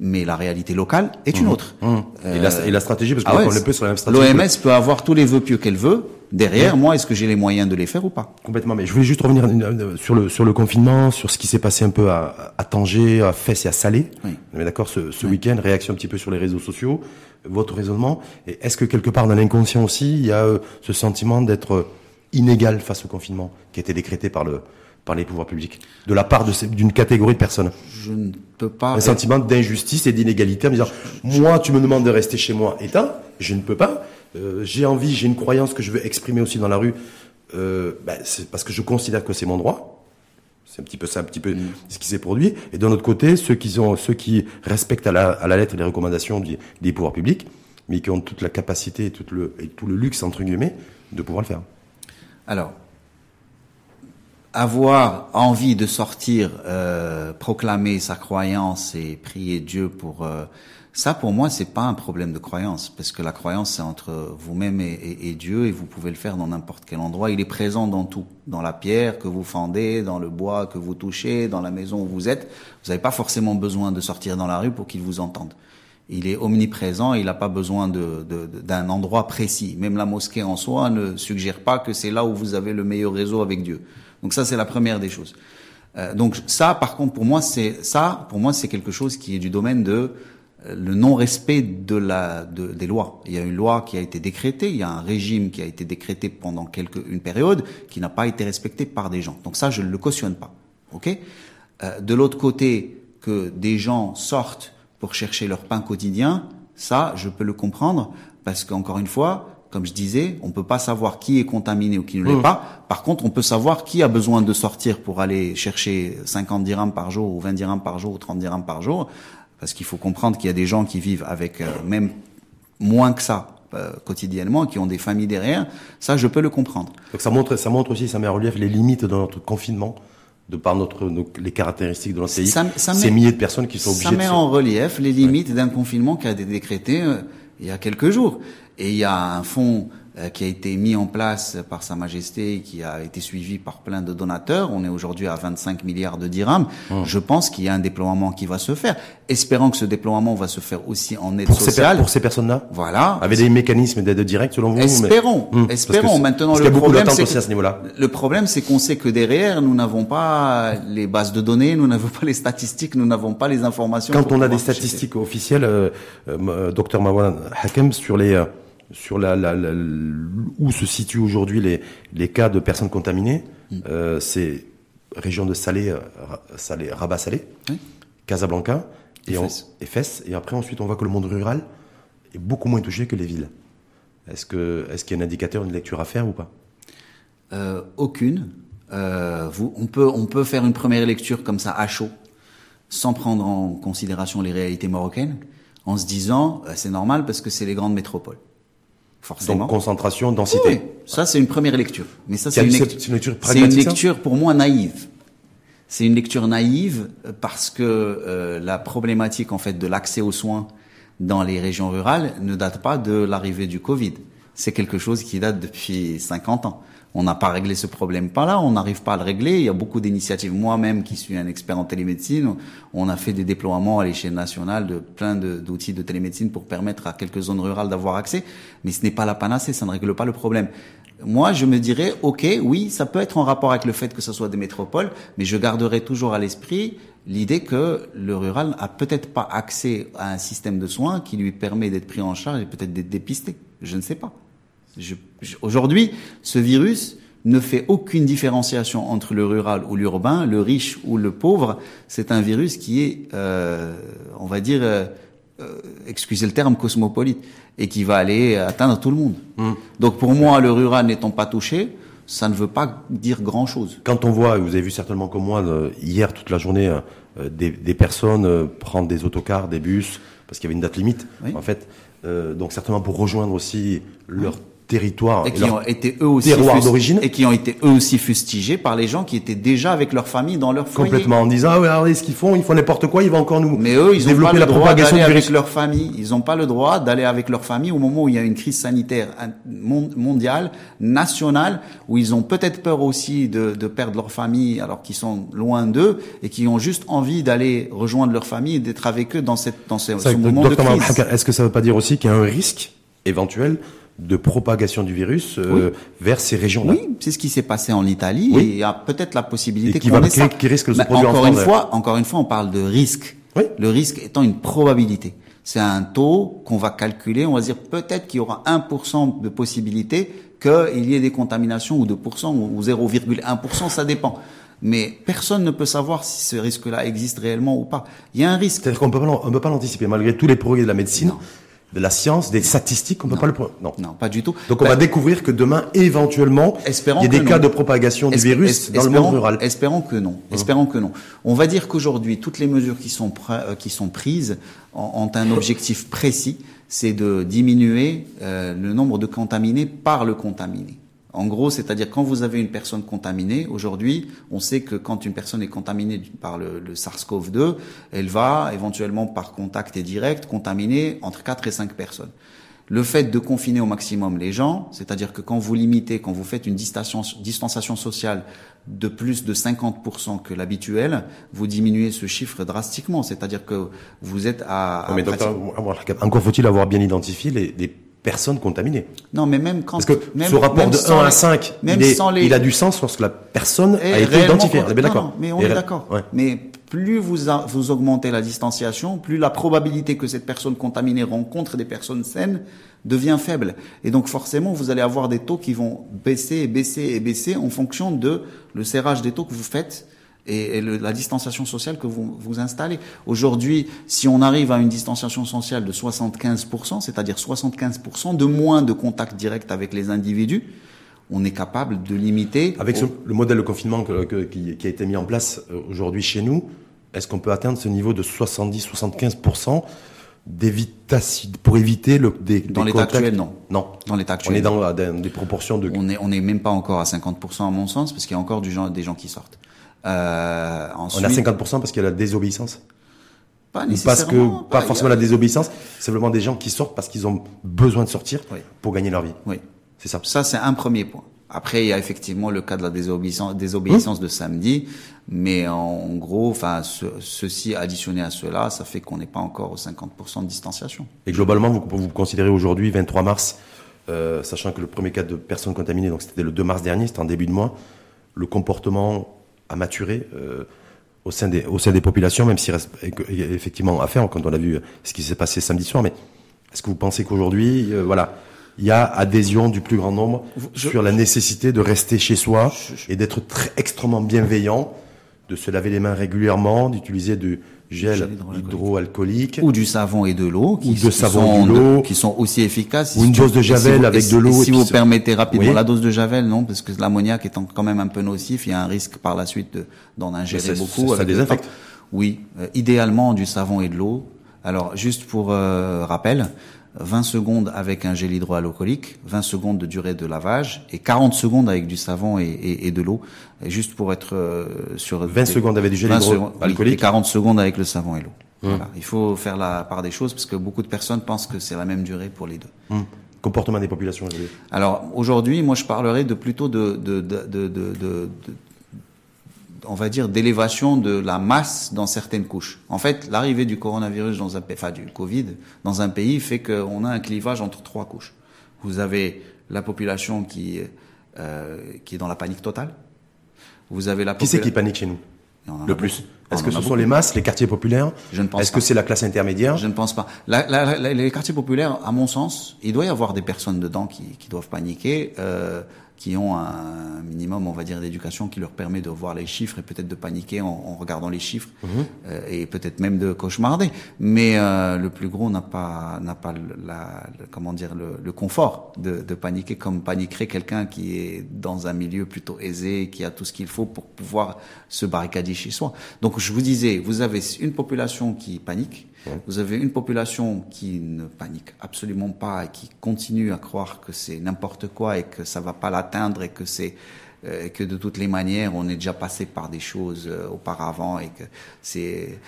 [SPEAKER 2] Mais la réalité locale est une
[SPEAKER 1] Mmh.
[SPEAKER 2] autre.
[SPEAKER 1] Mmh. Et, la, et la stratégie, parce qu'on
[SPEAKER 2] Ah ouais,
[SPEAKER 1] on est peu sur la même stratégie.
[SPEAKER 2] L'OMS peut avoir tous les vœux pieux qu'elle veut. Derrière, moi, est-ce que j'ai les moyens de les faire ou pas?
[SPEAKER 1] Complètement, mais je voulais juste revenir euh, sur le sur le confinement, sur ce qui s'est passé un peu à, à Tanger, à Fès et à Salé.
[SPEAKER 2] Oui.
[SPEAKER 1] On est d'accord ce, ce week-end, réaction un petit peu sur les réseaux sociaux, votre raisonnement. Et est-ce que quelque part dans l'inconscient aussi, il y a euh, ce sentiment d'être euh, inégal face au confinement qui a été décrété par le par les pouvoirs publics, de la part d'une catégorie de personnes
[SPEAKER 2] Je ne peux pas.
[SPEAKER 1] Un sentiment d'injustice et d'inégalité en me disant moi tu me demandes de rester chez moi éteint, je ne peux pas. Euh, j'ai envie, j'ai une croyance que je veux exprimer aussi dans la rue. Euh, ben, c'est parce que je considère que c'est mon droit. C'est un petit peu ça, un petit peu ce qui s'est produit. Et d'un autre côté, ceux qui ont, ceux qui respectent à la, à la lettre les recommandations du- des pouvoirs publics, mais qui ont toute la capacité et tout le, et tout le luxe entre guillemets de pouvoir le faire.
[SPEAKER 2] Alors, avoir envie de sortir, euh, proclamer sa croyance et prier Dieu pour euh, ça, pour moi, c'est pas un problème de croyance, parce que la croyance c'est entre vous-même et, Dieu, et vous pouvez le faire dans n'importe quel endroit. Il est présent dans tout, dans la pierre que vous fendez, dans le bois que vous touchez, dans la maison où vous êtes. Vous n'avez pas forcément besoin de sortir dans la rue pour qu'il vous entende. Il est omniprésent, il n'a pas besoin de- d'un endroit précis. Même la mosquée en soi ne suggère pas que c'est là où vous avez le meilleur réseau avec Dieu. Donc ça, c'est la première des choses. Euh, donc ça, par contre, pour moi, c'est ça, pour moi, c'est quelque chose qui est du domaine de euh, le non-respect de la de, des lois. Il y a une loi qui a été décrétée, il y a un régime qui a été décrété pendant quelque une période qui n'a pas été respecté par des gens. Donc ça, je ne le cautionne pas. Ok? Euh, de l'autre côté, que des gens sortent pour chercher leur pain quotidien, ça, je peux le comprendre parce qu'encore une fois, comme je disais, on peut pas savoir qui est contaminé ou qui ne l'est
[SPEAKER 1] Mmh.
[SPEAKER 2] pas. Par contre, on peut savoir qui a besoin de sortir pour aller chercher 50 dirhams par jour ou 20 dirhams par jour ou 30 dirhams par jour. Parce qu'il faut comprendre qu'il y a des gens qui vivent avec euh, même moins que ça euh, quotidiennement, qui ont des familles derrière. Ça, je peux le comprendre.
[SPEAKER 1] Donc ça montre, ça montre aussi, ça met en relief les limites de notre confinement, de par notre, nos- les caractéristiques de notre pays.
[SPEAKER 2] Ça- ça
[SPEAKER 1] Ces
[SPEAKER 2] met-
[SPEAKER 1] milliers de personnes qui sont
[SPEAKER 2] Ça
[SPEAKER 1] obligées
[SPEAKER 2] met
[SPEAKER 1] de se-
[SPEAKER 2] en relief les limites d'un confinement qui a été décrété euh, il y a quelques jours. Et il y a un fonds euh, qui a été mis en place par Sa Majesté, qui a été suivi par plein de donateurs. On est aujourd'hui à 25 milliards de dirhams.
[SPEAKER 1] Hum.
[SPEAKER 2] Je pense qu'il y a un déploiement qui va se faire. Espérant que ce déploiement va se faire aussi en aide
[SPEAKER 1] pour ces,
[SPEAKER 2] sociale.
[SPEAKER 1] pour ces personnes-là,
[SPEAKER 2] Voilà.
[SPEAKER 1] avec des mécanismes d'aide directe selon vous.
[SPEAKER 2] Espérons,
[SPEAKER 1] parce
[SPEAKER 2] espérons. Maintenant, le
[SPEAKER 1] qu'il y a beaucoup
[SPEAKER 2] problème,
[SPEAKER 1] aussi
[SPEAKER 2] que-
[SPEAKER 1] à ce niveau-là.
[SPEAKER 2] Le problème, c'est qu'on sait que derrière, nous n'avons pas les bases de données, nous n'avons pas les statistiques, nous n'avons pas les informations.
[SPEAKER 1] Quand on a des statistiques officielles, euh, euh, docteur Mawan Hakem, sur les euh, sur la, la, la- où se situent aujourd'hui les les cas de personnes contaminées,
[SPEAKER 2] Mm.
[SPEAKER 1] euh, c'est région de Salé, euh, Salé, Rabat Salé,
[SPEAKER 2] Oui.
[SPEAKER 1] Casablanca
[SPEAKER 2] Et
[SPEAKER 1] et, on-
[SPEAKER 2] Fès.
[SPEAKER 1] et Fès. Et après ensuite on voit que le monde rural est beaucoup moins touché que les villes. Est-ce que est-ce qu'il y a un indicateur, une lecture à faire ou pas?
[SPEAKER 2] Euh, aucune. Euh, vous, on peut, on peut faire une première lecture comme ça à chaud, sans prendre en considération les réalités marocaines, en se disant c'est normal parce que c'est les grandes métropoles. Forcément.
[SPEAKER 1] Donc concentration, densité.
[SPEAKER 2] Oui, ça c'est une première lecture. Mais ça c'est une, lect-
[SPEAKER 1] lecture
[SPEAKER 2] c'est une lecture pour moi naïve. C'est une lecture naïve parce que euh, la problématique en fait de l'accès aux soins dans les régions rurales ne date pas de l'arrivée du Covid. C'est quelque chose qui date depuis 50 ans. On n'a pas réglé ce problème pas là, on n'arrive pas à le régler. Il y a beaucoup d'initiatives. Moi-même, qui suis un expert en télémédecine, on a fait des déploiements à l'échelle nationale de plein d'outils de, télémédecine pour permettre à quelques zones rurales d'avoir accès. Mais ce n'est pas la panacée, ça ne règle pas le problème. Moi, je me dirais, ok, oui, ça peut être en rapport avec le fait que ce soit des métropoles, mais je garderai toujours à l'esprit l'idée que le rural a peut-être pas accès à un système de soins qui lui permet d'être pris en charge et peut-être d'être dépisté. Je ne sais pas. Aujourd'hui, ce virus ne fait aucune différenciation entre le rural ou l'urbain, le riche ou le pauvre. C'est un virus qui est, euh, on va dire, euh, euh, excusez le terme, cosmopolite, et qui va aller atteindre tout le monde. Donc pour moi, le rural n'étant pas touché, ça ne veut pas dire grand-chose.
[SPEAKER 1] Quand on voit, vous avez vu certainement comme moi hier toute la journée, des, des personnes prendre des autocars, des bus, parce qu'il y avait une date limite,
[SPEAKER 2] Oui.
[SPEAKER 1] en fait. Euh, donc certainement pour rejoindre aussi leur territoire
[SPEAKER 2] et qui ont été eux aussi
[SPEAKER 1] terroir d'origine
[SPEAKER 2] et qui ont été eux aussi fustigés par les gens qui étaient déjà avec leur famille dans leur foyer.
[SPEAKER 1] Complètement en disant ah ouais regardez ce qu'ils font, ils font n'importe quoi, ils vont encore nous
[SPEAKER 2] Mais eux ils ont pas le droit d'aller avec leur famille, ils n'ont pas le droit d'aller avec leur famille au moment où il y a une crise sanitaire mondiale, nationale, où ils ont peut-être peur aussi de, de perdre leur famille alors qu'ils sont loin d'eux et qui ont juste envie d'aller rejoindre leur famille et d'être avec eux dans cette dans ce, ce moment de crise.
[SPEAKER 1] Est-ce que ça veut pas dire aussi qu'il y a un risque éventuel de propagation du virus euh, vers ces régions-là.
[SPEAKER 2] Oui, c'est ce qui s'est passé en Italie et il y a peut-être la possibilité
[SPEAKER 1] qui, va, qui, qui, risque de se produire
[SPEAKER 2] encore
[SPEAKER 1] en
[SPEAKER 2] une fois, encore une fois, on parle de risque.
[SPEAKER 1] Oui.
[SPEAKER 2] Le risque étant une probabilité. C'est un taux qu'on va calculer. On va dire peut-être qu'il y aura 1% de possibilité qu'il y ait des contaminations ou 2% ou 0,1%, ça dépend. Mais personne ne peut savoir si ce risque-là existe réellement ou pas. Il y a un risque.
[SPEAKER 1] C'est-à-dire qu'on pas, peut pas l'anticiper malgré tous les progrès de la médecine de la science, des statistiques, on peut pas le
[SPEAKER 2] non. non, pas du tout.
[SPEAKER 1] Donc on va découvrir que demain, éventuellement, il y a des cas de propagation du virus dans le monde rural.
[SPEAKER 2] Espérons que non. Mmh. Espérons que non. On va dire qu'aujourd'hui, toutes les mesures qui sont euh, qui sont prises ont, un objectif précis, c'est de diminuer euh, le nombre de contaminés par le contaminé. En gros, c'est-à-dire quand vous avez une personne contaminée, aujourd'hui, on sait que quand une personne est contaminée par le, le SARS-CoV-2, elle va éventuellement par contact et direct contaminer entre 4 et 5 personnes. Le fait de confiner au maximum les gens, c'est-à-dire que quand vous limitez, quand vous faites une distanciation sociale de plus de 50% que l'habituel, vous diminuez ce chiffre drastiquement. C'est-à-dire que vous êtes à...
[SPEAKER 1] mais encore faut-il avoir bien identifié les, les personnes contaminées.
[SPEAKER 2] Non, mais même quand...
[SPEAKER 1] Parce que ce rapport de 1 à 5, même il, il, a du sens lorsque la personne a été identifiée. On est bien d'accord.
[SPEAKER 2] Mais on est d'accord. Mais plus vous, vous augmentez la distanciation, plus la probabilité que cette personne contaminée rencontre des personnes saines devient faible. Et donc forcément, vous allez avoir des taux qui vont baisser et baisser et baisser en fonction de le serrage des taux que vous faites et, la distanciation sociale que vous, vous installez. Aujourd'hui, si on arrive à une distanciation sociale de 75%, c'est-à-dire 75% de moins de contact direct avec les individus, on est capable de limiter.
[SPEAKER 1] Avec le modèle de confinement qui, qui, a été mis en place euh, aujourd'hui chez nous, est-ce qu'on peut atteindre ce niveau de 70-75% d'évitation pour éviter le des,
[SPEAKER 2] dans l'état actuel non
[SPEAKER 1] non
[SPEAKER 2] dans l'état actuel
[SPEAKER 1] on est dans, des proportions de
[SPEAKER 2] on est on est même pas encore à 50% à mon sens parce qu'il y a encore du des gens qui sortent
[SPEAKER 1] euh, ensuite, on a 50% parce qu'il y a la désobéissance
[SPEAKER 2] pas nécessairement.
[SPEAKER 1] Parce que, pas, forcément la désobéissance, simplement des gens qui sortent parce qu'ils ont besoin de sortir pour gagner leur vie.
[SPEAKER 2] Oui. C'est ça. Ça, c'est un premier point. Après, il y a effectivement le cas de la désobéissance, désobéissance de samedi, mais en, gros, enfin, ceci additionné à cela, ça fait qu'on n'est pas encore aux 50% de distanciation.
[SPEAKER 1] Et globalement, vous, vous considérez aujourd'hui, 23 mars, euh, sachant que le premier cas de personnes contaminées, donc c'était le 2 mars dernier, c'était en début de mois, le comportement à maturer euh, au sein des au sein des populations, même s'il reste effectivement à faire quand on a vu ce qui s'est passé samedi soir. Mais est-ce que vous pensez qu'aujourd'hui, euh, voilà, il y a adhésion du plus grand nombre sur la nécessité de rester chez soi et d'être très extrêmement bienveillant, de se laver les mains régulièrement, d'utiliser du gel hydroalcoolique.
[SPEAKER 2] Ou du savon et de l'eau
[SPEAKER 1] qui, de savon sont,
[SPEAKER 2] qui sont aussi efficaces.
[SPEAKER 1] Ou une dose de javel avec de l'eau
[SPEAKER 2] si vous permettez rapidement la dose de javel non parce que l'ammoniac étant quand même un peu nocif il y a un risque par la suite d'en ingérer beaucoup
[SPEAKER 1] ça, désinfecte.
[SPEAKER 2] oui euh, idéalement du savon et de l'eau. Alors juste pour euh, rappel 20 secondes avec un gel hydroalcoolique, 20 secondes de durée de lavage et 40 secondes avec du savon et, et, et de l'eau, juste pour être euh, sur
[SPEAKER 1] 20 secondes avec du gel hydroalcoolique
[SPEAKER 2] et 40 secondes avec le savon et l'eau. Hum. Voilà. Il faut faire la part des choses parce que beaucoup de personnes pensent que c'est la même durée pour les deux.
[SPEAKER 1] Hum. Comportement des populations.
[SPEAKER 2] Alors aujourd'hui, moi je parlerai de plutôt de, de, de, de on va dire, d'élévation de la masse dans certaines couches. En fait, l'arrivée du coronavirus dans un enfin du Covid dans un pays fait qu'on a un clivage entre trois couches. Vous avez la population qui euh, qui est dans la panique totale. Vous avez la
[SPEAKER 1] qui c'est qui panique chez nous? Le plus Est-ce que ce sont les masses, les quartiers populaires?
[SPEAKER 2] Je ne pense
[SPEAKER 1] Est-ce que c'est la classe intermédiaire?
[SPEAKER 2] Je ne pense pas. les quartiers populaires, à mon sens, il doit y avoir des personnes dedans qui, qui doivent paniquer. Euh, qui ont un minimum, on va dire, d'éducation qui leur permet de voir les chiffres et peut-être de paniquer en, regardant les chiffres mhm. euh, et peut-être même de cauchemarder. Mais euh, le plus gros n'a pas n'a pas la, comment dire le, confort de, de, paniquer comme paniquerait quelqu'un qui est dans un milieu plutôt aisé, qui a tout ce qu'il faut pour pouvoir se barricader chez soi. Donc je vous disais, vous avez une population qui panique Vous avez une population qui ne panique absolument pas et qui continue à croire que c'est n'importe quoi et que ça va pas l'atteindre et que c'est euh, que de toutes les manières, on est déjà passé par des choses euh, auparavant et que c'est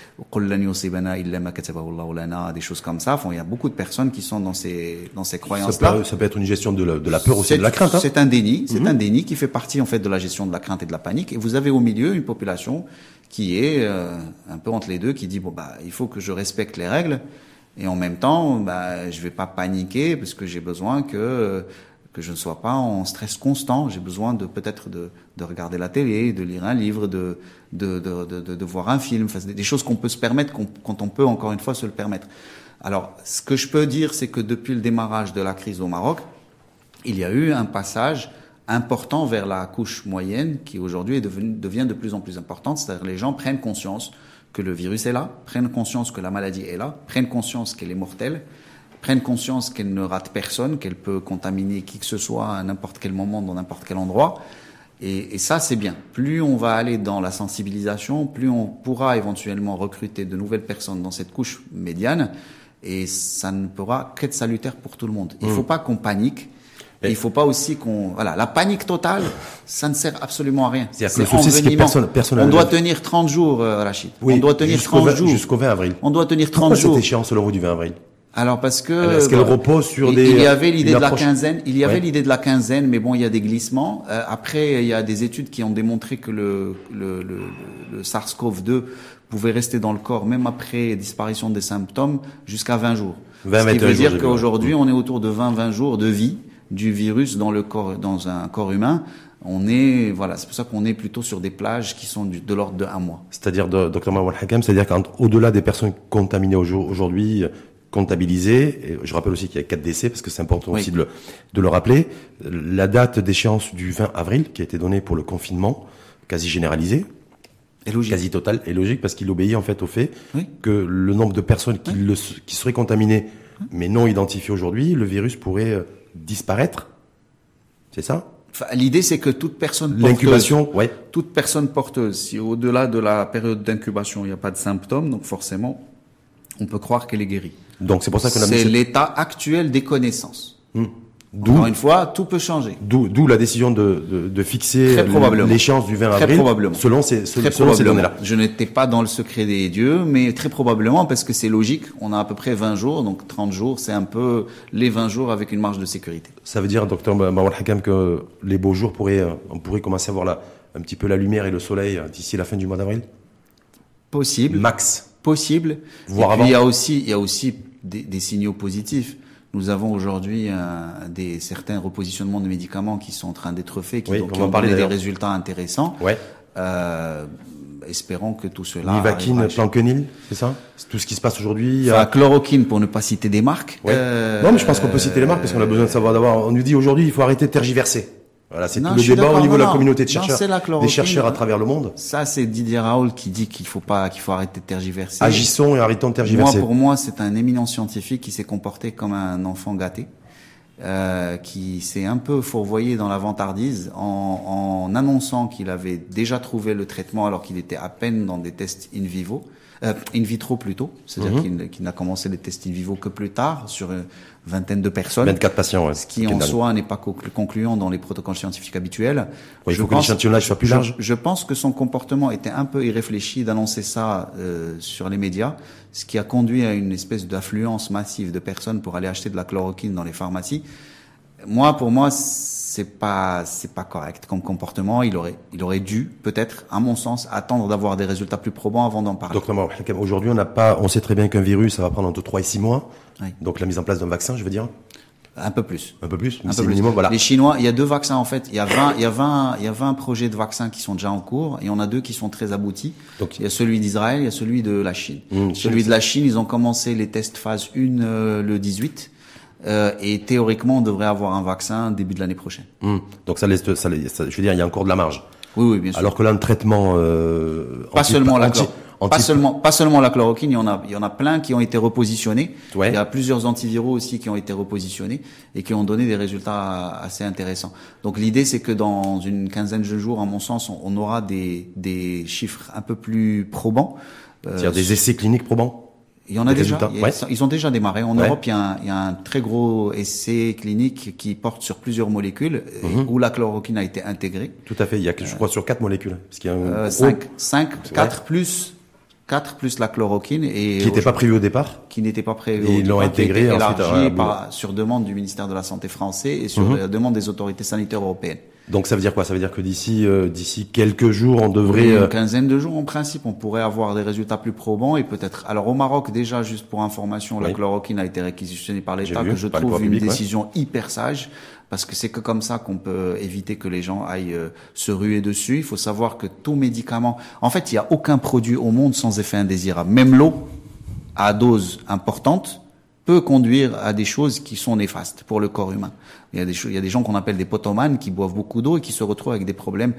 [SPEAKER 2] des choses comme ça. Enfin, il y a beaucoup de personnes qui sont dans ces dans ces croyances-là.
[SPEAKER 1] Ça, peut être une gestion de la, de la peur aussi, de la crainte. Hein.
[SPEAKER 2] C'est un déni, c'est mhm. un déni qui fait partie en fait de la gestion de la crainte et de la panique. Et vous avez au milieu une population qui est euh, un peu entre les deux, qui dit bon bah il faut que je respecte les règles et en même temps bah je vais pas paniquer parce que j'ai besoin que que je ne sois pas en stress constant. J'ai besoin de peut-être de, de, regarder la télé, de lire un livre, de, de, de, de voir un film, enfin, des choses qu'on peut se permettre quand on peut encore une fois se le permettre. Alors, ce que je peux dire, c'est que depuis le démarrage de la crise au Maroc, il y a eu un passage important vers la couche moyenne qui aujourd'hui devient de plus en plus importante. C'est-à-dire les gens prennent conscience que le virus est là, prennent conscience que la maladie est là, prennent conscience qu'elle est mortelle prennent conscience qu'elle ne rate personne, qu'elle peut contaminer qui que ce soit à n'importe quel moment, dans n'importe quel endroit. Et, et ça, c'est bien. Plus on va aller dans la sensibilisation, plus on pourra éventuellement recruter de nouvelles personnes dans cette couche médiane, et ça ne pourra qu'être salutaire pour tout le monde. Il ne mmh. faut pas qu'on panique. Et il faut pas aussi qu'on voilà la panique totale ça ne sert absolument à rien.
[SPEAKER 1] C'est que personne, personne
[SPEAKER 2] on doit tenir 30 jours euh, Rachid. Oui, on doit tenir 30 jours.
[SPEAKER 1] jusqu'au 20 avril.
[SPEAKER 2] On doit tenir 30 jours.
[SPEAKER 1] cette échéance vous du 20 avril?
[SPEAKER 2] Alors parce que
[SPEAKER 1] est-ce qu'elle repose sur
[SPEAKER 2] il,
[SPEAKER 1] des
[SPEAKER 2] il y avait l'idée de la quinzaine, il y avait l'idée de la quinzaine, mais bon, il y a des glissements. Euh, après, il y a des études qui ont démontré que le, le, le, le SARS-CoV-2 pouvait rester dans le corps même après disparition des symptômes jusqu'à 20 jours. 20, Ce qui veut dire qu'aujourd'hui, on est autour de 20-20 jours de vie du virus dans le corps, dans un corps humain. On est, voilà, c'est pour ça qu'on est plutôt sur des plages qui sont de l'ordre de un mois.
[SPEAKER 1] C'est-à-dire, docteur Mawal Hakam, c'est-à-dire qu'au-delà des personnes contaminées aujourd'hui, comptabilisé. Et je rappelle aussi qu'il y a quatre décès, parce que c'est important aussi de le, de le rappeler. La date d'échéance du 20 avril, qui a été donnée pour le confinement, quasi généralisé, quasi total, est logique, parce qu'il obéit en fait au fait que le nombre de personnes qui, le, qui seraient contaminées, mais non identifiées aujourd'hui, le virus pourrait euh, disparaître. C'est ça?
[SPEAKER 2] L'idée, c'est que toute personne
[SPEAKER 1] porteuse, l'incubation, ouais.
[SPEAKER 2] toute personne porteuse, si au-delà de la période d'incubation, il n'y a pas de symptômes, donc forcément, on peut croire qu'elle est guérie.
[SPEAKER 1] Donc c'est pour ça que
[SPEAKER 2] c'est l'état actuel des connaissances. Hmm. Encore une fois, tout peut changer.
[SPEAKER 1] D'où la décision de, de, de fixer l'échéance du 20
[SPEAKER 2] très
[SPEAKER 1] avril
[SPEAKER 2] probablement.
[SPEAKER 1] selon ces, selon ces données-là.
[SPEAKER 2] Je n'étais pas dans le secret des dieux, mais très probablement parce que c'est logique. On a à peu près 20 jours, donc 30 jours, c'est un peu les 20 jours avec une marge de sécurité.
[SPEAKER 1] Ça veut dire, docteur Mawal Hakam, que les beaux jours pourraient, on pourrait commencer à voir la, un petit peu la lumière et le soleil d'ici la fin du mois d'avril?
[SPEAKER 2] Possible.
[SPEAKER 1] Max.
[SPEAKER 2] Possible.
[SPEAKER 1] Voir
[SPEAKER 2] il y a aussi, il y a aussi des, des signaux positifs. Nous avons aujourd'hui euh, des certains repositionnements de médicaments qui sont en train d'être faits, qui, ont donné des résultats intéressants.
[SPEAKER 1] Ouais.
[SPEAKER 2] Euh, espérons que tout cela.
[SPEAKER 1] Nivaquine, planquenil, c'est ça? C'est tout ce qui se passe aujourd'hui.
[SPEAKER 2] Enfin, chloroquine pour ne pas citer des marques.
[SPEAKER 1] Ouais. Euh, non, mais je pense qu'on peut citer les marques parce qu'on a besoin de savoir d'avoir. On nous dit aujourd'hui, il faut arrêter de tergiverser. Voilà, c'est tout le débat au niveau de la communauté de chercheurs, des chercheurs à travers le monde.
[SPEAKER 2] Ça, c'est Didier Raoul qui dit qu'il faut pas, qu'il faut arrêter de tergiverser.
[SPEAKER 1] Agissons et arrêtons de tergiverser.
[SPEAKER 2] Moi, pour moi, c'est un éminent scientifique qui s'est comporté comme un enfant gâté, euh, qui s'est un peu fourvoyé dans la vantardise en, en annonçant qu'il avait déjà trouvé le traitement alors qu'il était à peine dans des tests in vivo euh, in vitro plutôt, c'est-à-dire mhm. qu'il n'a commencé les tests in vivo que plus tard sur vingtaine de personnes.
[SPEAKER 1] 24 patients, ouais,
[SPEAKER 2] ce qui en soi n'est pas concluant dans les protocoles scientifiques habituels.
[SPEAKER 1] il faut que l'échantillonnage soit plus large.
[SPEAKER 2] Je, pense que son comportement était un peu irréfléchi d'annoncer ça euh, sur les médias, ce qui a conduit à une espèce d'affluence massive de personnes pour aller acheter de la chloroquine dans les pharmacies. Moi, pour moi, c'est pas c'est pas correct comme comportement. Il aurait il aurait dû peut-être, à mon sens, attendre d'avoir des résultats plus probants avant d'en parler.
[SPEAKER 1] Docteur aujourd'hui, on n'a pas, on sait très bien qu'un virus, ça va prendre entre 3 et 6 mois. Donc la mise en place d'un vaccin, je veux dire?
[SPEAKER 2] Un peu plus.
[SPEAKER 1] Un peu plus.
[SPEAKER 2] Un peu Minimum, voilà. Les Chinois, il y a deux vaccins en fait. Il y a 20, il y a 20, il y a 20 projets de vaccins qui sont déjà en cours. Et on a deux qui sont très aboutis. Donc, il y a celui d'Israël, il y a celui de la Chine. Mmh, celui de la Chine, ils ont commencé les tests phase 1 euh, le 18. Euh, et théoriquement, on devrait avoir un vaccin début de l'année prochaine.
[SPEAKER 1] Hum. Donc ça laisse, ça, je veux dire, il y a encore de la marge.
[SPEAKER 2] Oui, oui, bien sûr.
[SPEAKER 1] Alors que là, le traitement, euh,
[SPEAKER 2] pas seulement la pas seulement, pas seulement la chloroquine, il y en a, il y en a plein qui ont été repositionnés.
[SPEAKER 1] Ouais.
[SPEAKER 2] Il y a plusieurs antiviraux aussi qui ont été repositionnés et qui ont donné des résultats assez intéressants. Donc l'idée, c'est que dans une quinzaine de jours, à mon sens, on, aura des, des chiffres un peu plus probants.
[SPEAKER 1] C'est-à-dire des essais cliniques probants
[SPEAKER 2] Il y en a déjà.
[SPEAKER 1] Ouais.
[SPEAKER 2] Ils ont déjà démarré. En
[SPEAKER 1] Ouais.
[SPEAKER 2] Europe, il y, a un, il y a un très gros essai clinique qui porte sur plusieurs molécules euh,
[SPEAKER 1] Mhm.
[SPEAKER 2] où la chloroquine a été intégrée.
[SPEAKER 1] Tout à fait. Il y a, que- je crois, sur quatre molécules. Parce qu'il y a un
[SPEAKER 2] Euh,
[SPEAKER 1] gros-
[SPEAKER 2] 5, 5,
[SPEAKER 1] Ouais.
[SPEAKER 2] 4 plus 4 plus la chloroquine et
[SPEAKER 1] qui n'était pas prévu au départ.
[SPEAKER 2] qui n'était pas prévu.
[SPEAKER 1] Et ils l'ont intégré ensuite à-
[SPEAKER 2] par- sur demande du ministère de la Santé français et sur
[SPEAKER 1] Mhm.
[SPEAKER 2] la demande des autorités sanitaires européennes.
[SPEAKER 1] Donc ça veut dire quoi? Ça veut dire que d'ici euh, d'ici quelques jours, on devrait.
[SPEAKER 2] une
[SPEAKER 1] euh,
[SPEAKER 2] quinzaine de jours, en principe, on pourrait avoir des résultats plus probants et peut-être. Alors au Maroc, déjà, juste pour information, la chloroquine a été réquisitionnée par l'État, que je trouve une
[SPEAKER 1] public, ouais.
[SPEAKER 2] décision hyper sage, parce que c'est que comme ça qu'on peut éviter que les gens aillent euh, se ruer dessus. Il faut savoir que tout médicament, en fait, il n'y a aucun produit au monde sans effet indésirable. Même l'eau, à dose importante, peut conduire à des choses qui sont néfastes pour le corps humain. Il y a des, il y a des gens qu'on appelle des potomanes qui boivent beaucoup d'eau et qui se retrouvent avec des problèmes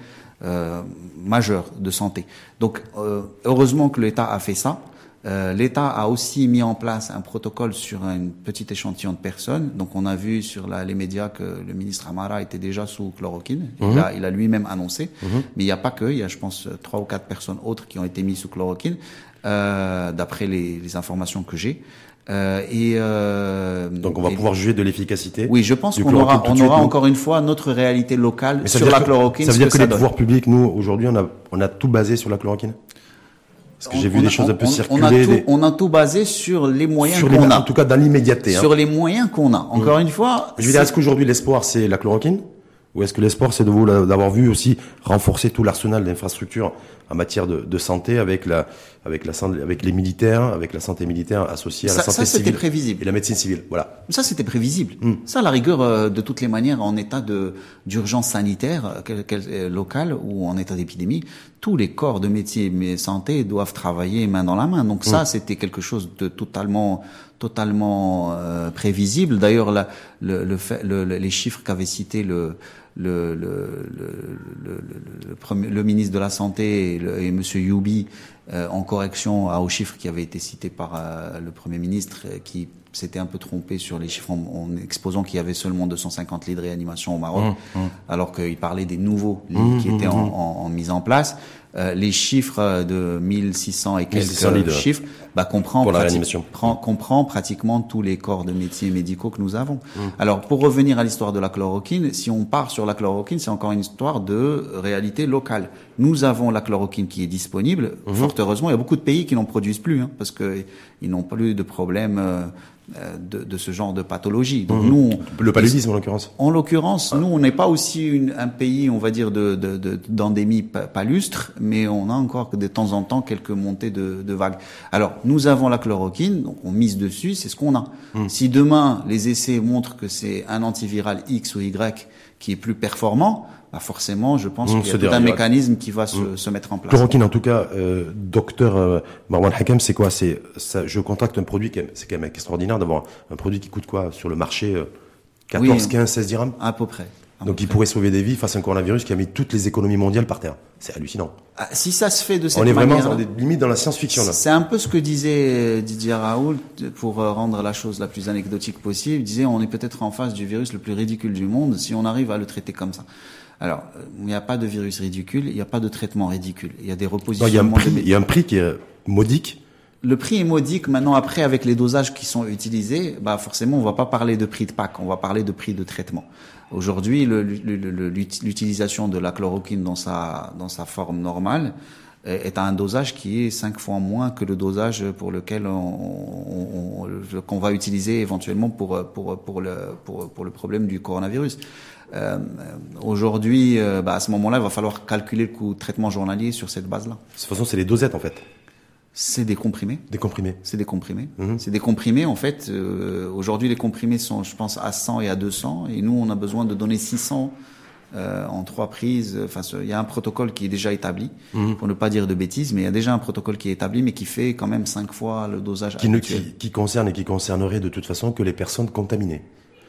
[SPEAKER 2] euh, majeurs de santé. Donc, euh, heureusement que l'État a fait ça. Euh, L'État a aussi mis en place un protocole sur un petit échantillon de personnes. Donc, on a vu sur la- les médias que le ministre Amara était déjà sous chloroquine. Il a, il a lui-même annoncé. Mais il n'y a pas que. Il y a, je pense, trois ou quatre personnes autres qui ont été mises sous chloroquine, euh, d'après les, les informations que j'ai. Euh, et euh,
[SPEAKER 1] donc on va
[SPEAKER 2] et-
[SPEAKER 1] pouvoir juger de l'efficacité.
[SPEAKER 2] oui, je pense qu'on aura, on
[SPEAKER 1] suite,
[SPEAKER 2] aura encore une fois notre réalité locale
[SPEAKER 1] Mais
[SPEAKER 2] sur la chloroquine.
[SPEAKER 1] Ça veut dire
[SPEAKER 2] que
[SPEAKER 1] les pouvoirs publics, nous, aujourd'hui, on a on a tout basé sur la chloroquine. Parce que j'ai vu des choses un peu
[SPEAKER 2] on-
[SPEAKER 1] circuler.
[SPEAKER 2] On a, tout,
[SPEAKER 1] des-
[SPEAKER 2] on a tout basé sur les moyens qu'on
[SPEAKER 1] en
[SPEAKER 2] a.
[SPEAKER 1] tout cas dans l'immédiateté. hein.
[SPEAKER 2] Sur les moyens qu'on a. Encore une fois,
[SPEAKER 1] Je veux dire, est-ce qu'aujourd'hui l'espoir c'est la chloroquine ou est-ce que l'espoir c'est de vous d'avoir vu aussi renforcer tout l'arsenal d'infrastructures en matière de, de santé avec la avec la avec les militaires, avec la santé militaire associée à la
[SPEAKER 2] Ça-
[SPEAKER 1] santé
[SPEAKER 2] ça, c'était
[SPEAKER 1] civile
[SPEAKER 2] prévisible.
[SPEAKER 1] et la médecine civile. Voilà.
[SPEAKER 2] Ça, c'était prévisible.
[SPEAKER 1] Hmm.
[SPEAKER 2] Ça, la rigueur, euh, de toutes les manières, en état de d'urgence sanitaire euh, euh, locale ou en état d'épidémie, tous les corps de métier et santé doivent travailler main dans la main. Donc
[SPEAKER 1] Hmm.
[SPEAKER 2] ça, c'était quelque chose de totalement totalement euh, prévisible. D'ailleurs, le, le- le- les chiffres qu'avait cité le le, le, le, le, le- le premier- le ministre de la Santé et, le, et Monsieur Youbi, euh, en correction à- aux chiffres qui avaient été cités par euh, le Premier ministre, euh, qui s'était un peu trompé sur les chiffres en, en exposant qu'il y avait seulement 250 lits de réanimation au Maroc, alors qu'il parlait des nouveaux lits qui étaient en, en, en mise en place. Euh, les chiffres euh, de 1600 et quelques
[SPEAKER 1] 1600 lits de-
[SPEAKER 2] chiffres bah, comprend, prend- comprend pratiquement tous les corps de métiers médicaux que nous avons.
[SPEAKER 1] Mmh.
[SPEAKER 2] Alors, pour revenir à l'histoire de la chloroquine, si on part sur la chloroquine, c'est encore une histoire de réalité locale. Nous avons la chloroquine qui est disponible.
[SPEAKER 1] Mmh.
[SPEAKER 2] Fort heureusement, il y a beaucoup de pays qui n'en produisent plus, hein, parce que ils n'ont plus de problème euh, euh, de, de ce genre de pathologie. Donc nous, on-
[SPEAKER 1] Le paludisme en l'occurrence.
[SPEAKER 2] en l'occurrence, nous, on n'est pas aussi une- un pays, on va dire, de, de, de- d'endémie pa- palustre, mais on a encore de temps en temps quelques montées de, de vagues. Alors, nous avons la chloroquine, donc on mise dessus, c'est ce qu'on a. Si demain, les essais montrent que c'est un antiviral X ou Y qui est plus performant, bah forcément, je pense
[SPEAKER 1] Mmh,
[SPEAKER 2] qu'il y a un mécanisme qui va se, se mettre en place.
[SPEAKER 1] Chloroquine, en tout cas, euh, docteur euh, Marwan Hakem, c'est quoi? C'est ça, je contacte un produit qui est, c'est quand même extraordinaire d'avoir un produit qui coûte quoi sur le marché euh, 14,
[SPEAKER 2] Oui.
[SPEAKER 1] 15, 16 dirhams?
[SPEAKER 2] À peu près.
[SPEAKER 1] Donc il pourrait sauver des vies face à un coronavirus qui a mis toutes les économies mondiales par terre. C'est hallucinant.
[SPEAKER 2] Ah, si ça se fait de cette
[SPEAKER 1] On est vraiment
[SPEAKER 2] manière,
[SPEAKER 1] on est limite dans la science-fiction là.
[SPEAKER 2] C'est un peu ce que disait euh, Didier Raoult pour euh, rendre la chose la plus anecdotique possible. Il disait on est peut-être en face du virus le plus ridicule du monde si on arrive à le traiter comme ça. Alors, euh, il n'y a pas de virus ridicule, il n'y a pas de traitement ridicule. Il y a des
[SPEAKER 1] Non, il y a un
[SPEAKER 2] repositionnements.
[SPEAKER 1] il y a un prix qui est modique.
[SPEAKER 2] Le prix est modique. Maintenant, après, avec les dosages qui sont utilisés, bah forcément, on va pas parler de prix de pack, on va parler de prix de traitement. Aujourd'hui, l'utilisation de la chloroquine dans sa dans sa forme normale euh, est à un dosage qui est cinq fois moins que le dosage pour lequel on, on- on- qu'on va utiliser éventuellement pour pour pour le pour le problème du coronavirus. Euh, Aujourd'hui, euh, bah, à ce moment-là, il va falloir calculer le coût de traitement journalier sur cette base-là.
[SPEAKER 1] De toute façon, c'est les dosettes en fait,
[SPEAKER 2] C'est des comprimés.
[SPEAKER 1] des comprimés.
[SPEAKER 2] C'est des comprimés.
[SPEAKER 1] Mhm.
[SPEAKER 2] C'est des comprimés, en fait. euh, Aujourd'hui, les comprimés sont, je pense, à 100 et à 200. Et nous, on a besoin de donner 600 euh, en trois prises. Enfin, il y a un protocole qui est déjà établi,
[SPEAKER 1] Mhm.
[SPEAKER 2] pour ne pas dire de bêtises, mais il y a déjà un protocole qui est établi, mais qui fait quand même cinq fois le dosage
[SPEAKER 1] Qui, ne, qui, qui concerne et qui concernerait de toute façon que les personnes contaminées.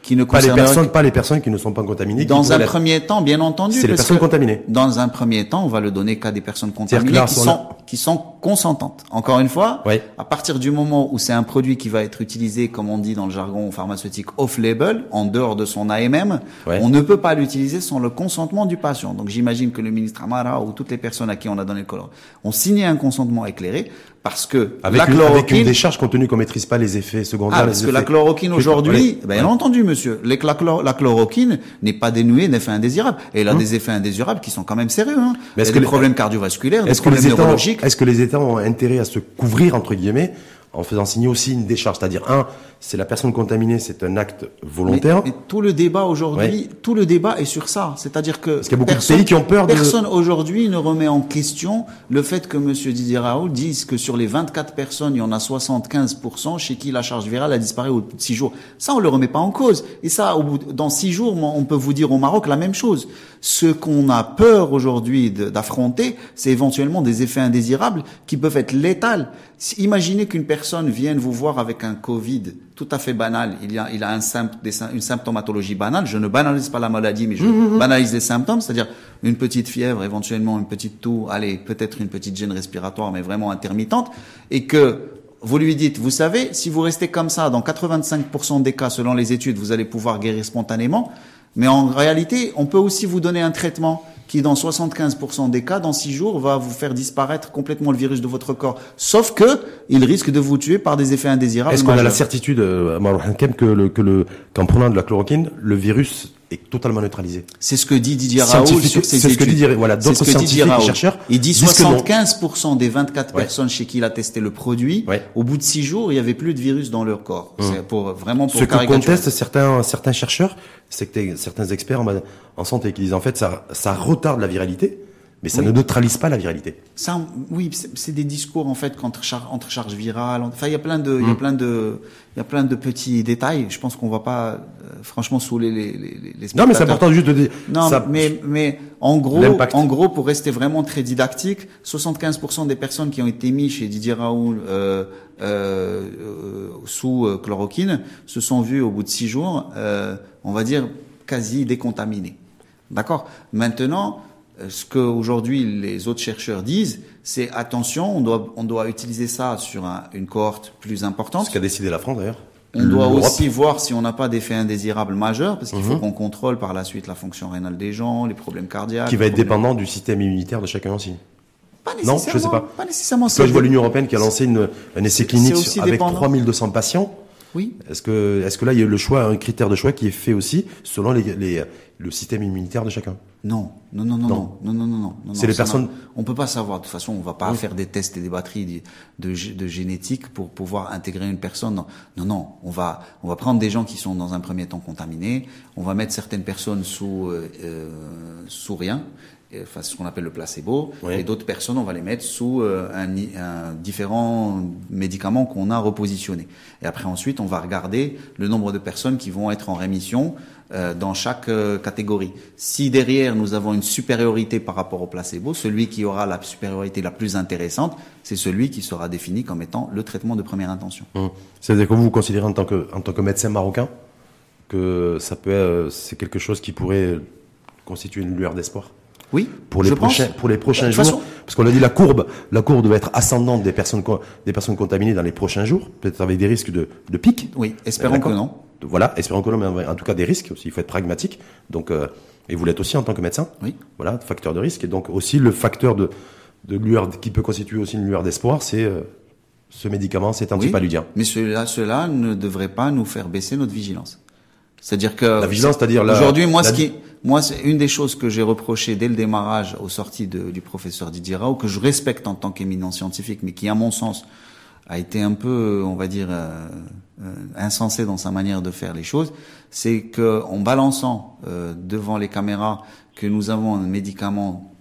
[SPEAKER 2] Qui ne
[SPEAKER 1] Pas les personnes, pas les personnes qui ne sont pas contaminées.
[SPEAKER 2] Dans un premier temps, bien entendu.
[SPEAKER 1] C'est les personnes contaminées.
[SPEAKER 2] Dans un premier temps, on va le donner qu'à des personnes contaminées qui
[SPEAKER 1] on
[SPEAKER 2] sont, qui sont consentantes. Encore une fois,
[SPEAKER 1] Ouais.
[SPEAKER 2] à partir du moment où c'est un produit qui va être utilisé, comme on dit dans le jargon pharmaceutique, off-label, en dehors de son AMM,
[SPEAKER 1] Ouais.
[SPEAKER 2] on ne peut pas l'utiliser sans le consentement du patient. Donc j'imagine que le ministre Amara ou toutes les personnes à qui on a donné le color ont signé un consentement éclairé parce que
[SPEAKER 1] avec,
[SPEAKER 2] la
[SPEAKER 1] une,
[SPEAKER 2] chloroquine,
[SPEAKER 1] avec une décharge compte tenu qu'on maîtrise pas les effets secondaires.
[SPEAKER 2] ah, parce que la chloroquine aujourd'hui, bien entendu, monsieur, les- la, chlor- la chloroquine n'est pas dénuée d'effets indésirables. Et elle a des effets indésirables qui sont quand même sérieux. Hein.
[SPEAKER 1] Mais est-ce que les-
[SPEAKER 2] problèmes cardiovasculaires,
[SPEAKER 1] Est-ce que, les États,
[SPEAKER 2] neurologiques.
[SPEAKER 1] est-ce que les États ont intérêt à se couvrir, entre guillemets, en faisant signer aussi une décharge? C'est-à-dire, un, c'est la personne contaminée, c'est un acte volontaire.
[SPEAKER 2] Mais, mais tout le débat aujourd'hui, tout le débat est sur ça. C'est-à-dire que
[SPEAKER 1] qu'il y a beaucoup de pays qui ont peur de-
[SPEAKER 2] Personne aujourd'hui ne remet en question le fait que Monsieur Didier Raoult dise que sur les 24 personnes, il y en a 75% chez qui la charge virale a disparu au bout de 6 jours. Ça, on le remet pas en cause. Et ça, au bout de- dans 6 jours, on peut vous dire au Maroc la même chose. Ce qu'on a peur aujourd'hui d'affronter, c'est éventuellement des effets indésirables qui peuvent être létals. Imaginez qu'une personne vienne vous voir avec un Covid tout à fait banal. Il y a, il a un des sym- une symptomatologie banale. Je ne banalise pas la maladie, mais je banalise les symptômes, c'est-à-dire une petite fièvre, éventuellement une petite toux, allez, peut-être une petite gêne respiratoire, mais vraiment intermittente, et que vous lui dites, vous savez, si vous restez comme ça, dans 85% des cas, selon les études, vous allez pouvoir guérir spontanément, mais en réalité, on peut aussi vous donner un traitement qui, dans 75% des cas, dans 6 jours, va vous faire disparaître complètement le virus de votre corps. Sauf que, il risque de vous tuer par des effets indésirables.
[SPEAKER 1] Est-ce qu'on a la certitude, euh, que le, que le, qu'en prenant de la chloroquine, le virus est totalement neutralisé
[SPEAKER 2] C'est ce que dit Didier Raoult
[SPEAKER 1] Scientifique-
[SPEAKER 2] sur ses
[SPEAKER 1] c'est ce que dit Didier- voilà, d'autres scientifiques et chercheurs
[SPEAKER 2] Il dit
[SPEAKER 1] disent que non.
[SPEAKER 2] 75% des 24
[SPEAKER 1] Ouais.
[SPEAKER 2] personnes chez qui il a testé le produit,
[SPEAKER 1] Ouais.
[SPEAKER 2] au bout de 6 jours, il y avait plus de virus dans leur corps. C'est pour vraiment pour
[SPEAKER 1] Ce que contestent certains, certains chercheurs, c'est que t'es- certains experts en, en santé qui disent en fait ça, ça retarde la viralité, mais ça
[SPEAKER 2] Oui.
[SPEAKER 1] ne neutralise pas la viralité.
[SPEAKER 2] Ça, oui, c'est des discours en fait contre char entre charges virales. Enfin, il y a plein de, il y
[SPEAKER 1] Mm.
[SPEAKER 2] a plein de, il y a plein de petits détails. Je pense qu'on va pas, euh, franchement, saouler les, les, les
[SPEAKER 1] Non, mais c'est important juste de dire.
[SPEAKER 2] Non,
[SPEAKER 1] ça-
[SPEAKER 2] mais, mais en gros, en gros, pour rester vraiment très didactique, 75% des personnes qui ont été mises chez Didier Raoult euh, euh, euh, sous euh, chloroquine se sont vues au bout de six jours, euh, on va dire, quasi décontaminées. D'accord? Maintenant, ce que aujourd'hui les autres chercheurs disent, c'est attention, on doit, on doit utiliser ça sur un- une cohorte plus importante.
[SPEAKER 1] ce qu'a décidé la France d'ailleurs.
[SPEAKER 2] On doit aussi voir si on n'a pas d'effet indésirable majeur, parce qu'il
[SPEAKER 1] Mhm.
[SPEAKER 2] faut qu'on contrôle par la suite la fonction rénale des gens, les problèmes cardiaques.
[SPEAKER 1] qui va être
[SPEAKER 2] problèmes-
[SPEAKER 1] dépendant du système immunitaire de chacun aussi.
[SPEAKER 2] Pas
[SPEAKER 1] Non, je sais
[SPEAKER 2] nécessairement,
[SPEAKER 1] pas.
[SPEAKER 2] Pas nécessairement. C'est
[SPEAKER 1] je vois l'Union européenne qui a lancé une, un essai clinique avec
[SPEAKER 2] dépendant.
[SPEAKER 1] 3200 patients.
[SPEAKER 2] Oui.
[SPEAKER 1] Est-ce que, est-ce que là, il y a le choix, un critère de choix qui est fait aussi selon les, le système immunitaire de chacun?
[SPEAKER 2] Non, non, non, non, non, non, non, non. non, non
[SPEAKER 1] C'est les personnes.
[SPEAKER 2] On peut pas savoir. De toute façon, on va pas faire des tests et des batteries de, de, de, génétique pour pouvoir intégrer une personne. Non. non, non. On va, on va prendre des gens qui sont dans un premier temps contaminés. On va mettre certaines personnes sous, euh, euh, sous rien Enfin, ce qu'on appelle le placebo, et d'autres personnes, on va les mettre sous euh, un, différents médicaments qu'on a repositionnés. Et après, ensuite, on va regarder le nombre de personnes qui vont être en rémission euh, dans chaque euh, catégorie. Si derrière nous avons une supériorité par rapport au placebo, celui qui aura la supériorité la plus intéressante, c'est celui qui sera défini comme étant le traitement de première intention.
[SPEAKER 1] Hum. C'est-à-dire que vous vous considérez en tant que, en tant que médecin marocain que ça peut, euh, c'est quelque chose qui pourrait constituer une lueur d'espoir?
[SPEAKER 2] Oui,
[SPEAKER 1] pour les
[SPEAKER 2] je
[SPEAKER 1] prochains,
[SPEAKER 2] pense.
[SPEAKER 1] pour les prochains
[SPEAKER 2] De toute
[SPEAKER 1] jours.
[SPEAKER 2] façon-
[SPEAKER 1] Parce qu'on a dit la courbe, la courbe doit être ascendante des personnes, des personnes contaminées dans les prochains jours, peut-être avec des risques de, de pic.
[SPEAKER 2] Oui, espérons que non.
[SPEAKER 1] Voilà, espérons que non, mais en tout cas des risques aussi. Il faut être pragmatique. Donc, euh, et vous l'êtes aussi en tant que médecin.
[SPEAKER 2] Oui.
[SPEAKER 1] Voilà, facteur de risque. Et donc aussi le facteur de, de lueur qui peut constituer aussi une lueur d'espoir, c'est euh, ce médicament,
[SPEAKER 2] Oui.
[SPEAKER 1] antipaludien.
[SPEAKER 2] Mais cela, cela ne devrait pas nous faire baisser notre vigilance. C'est-à-dire que
[SPEAKER 1] La vigilance, c'est-à-dire
[SPEAKER 2] aujourd'hui, moi,
[SPEAKER 1] la-
[SPEAKER 2] ce qui, moi, c'est une des choses que j'ai reproché dès le démarrage aux sorties du professeur Didier Rao, que je respecte en tant qu'éminent scientifique, mais qui, à mon sens, a été un peu, on va dire, euh, euh, insensé dans sa manière de faire les choses, c'est que en balançant euh, devant les caméras que nous avons un médicament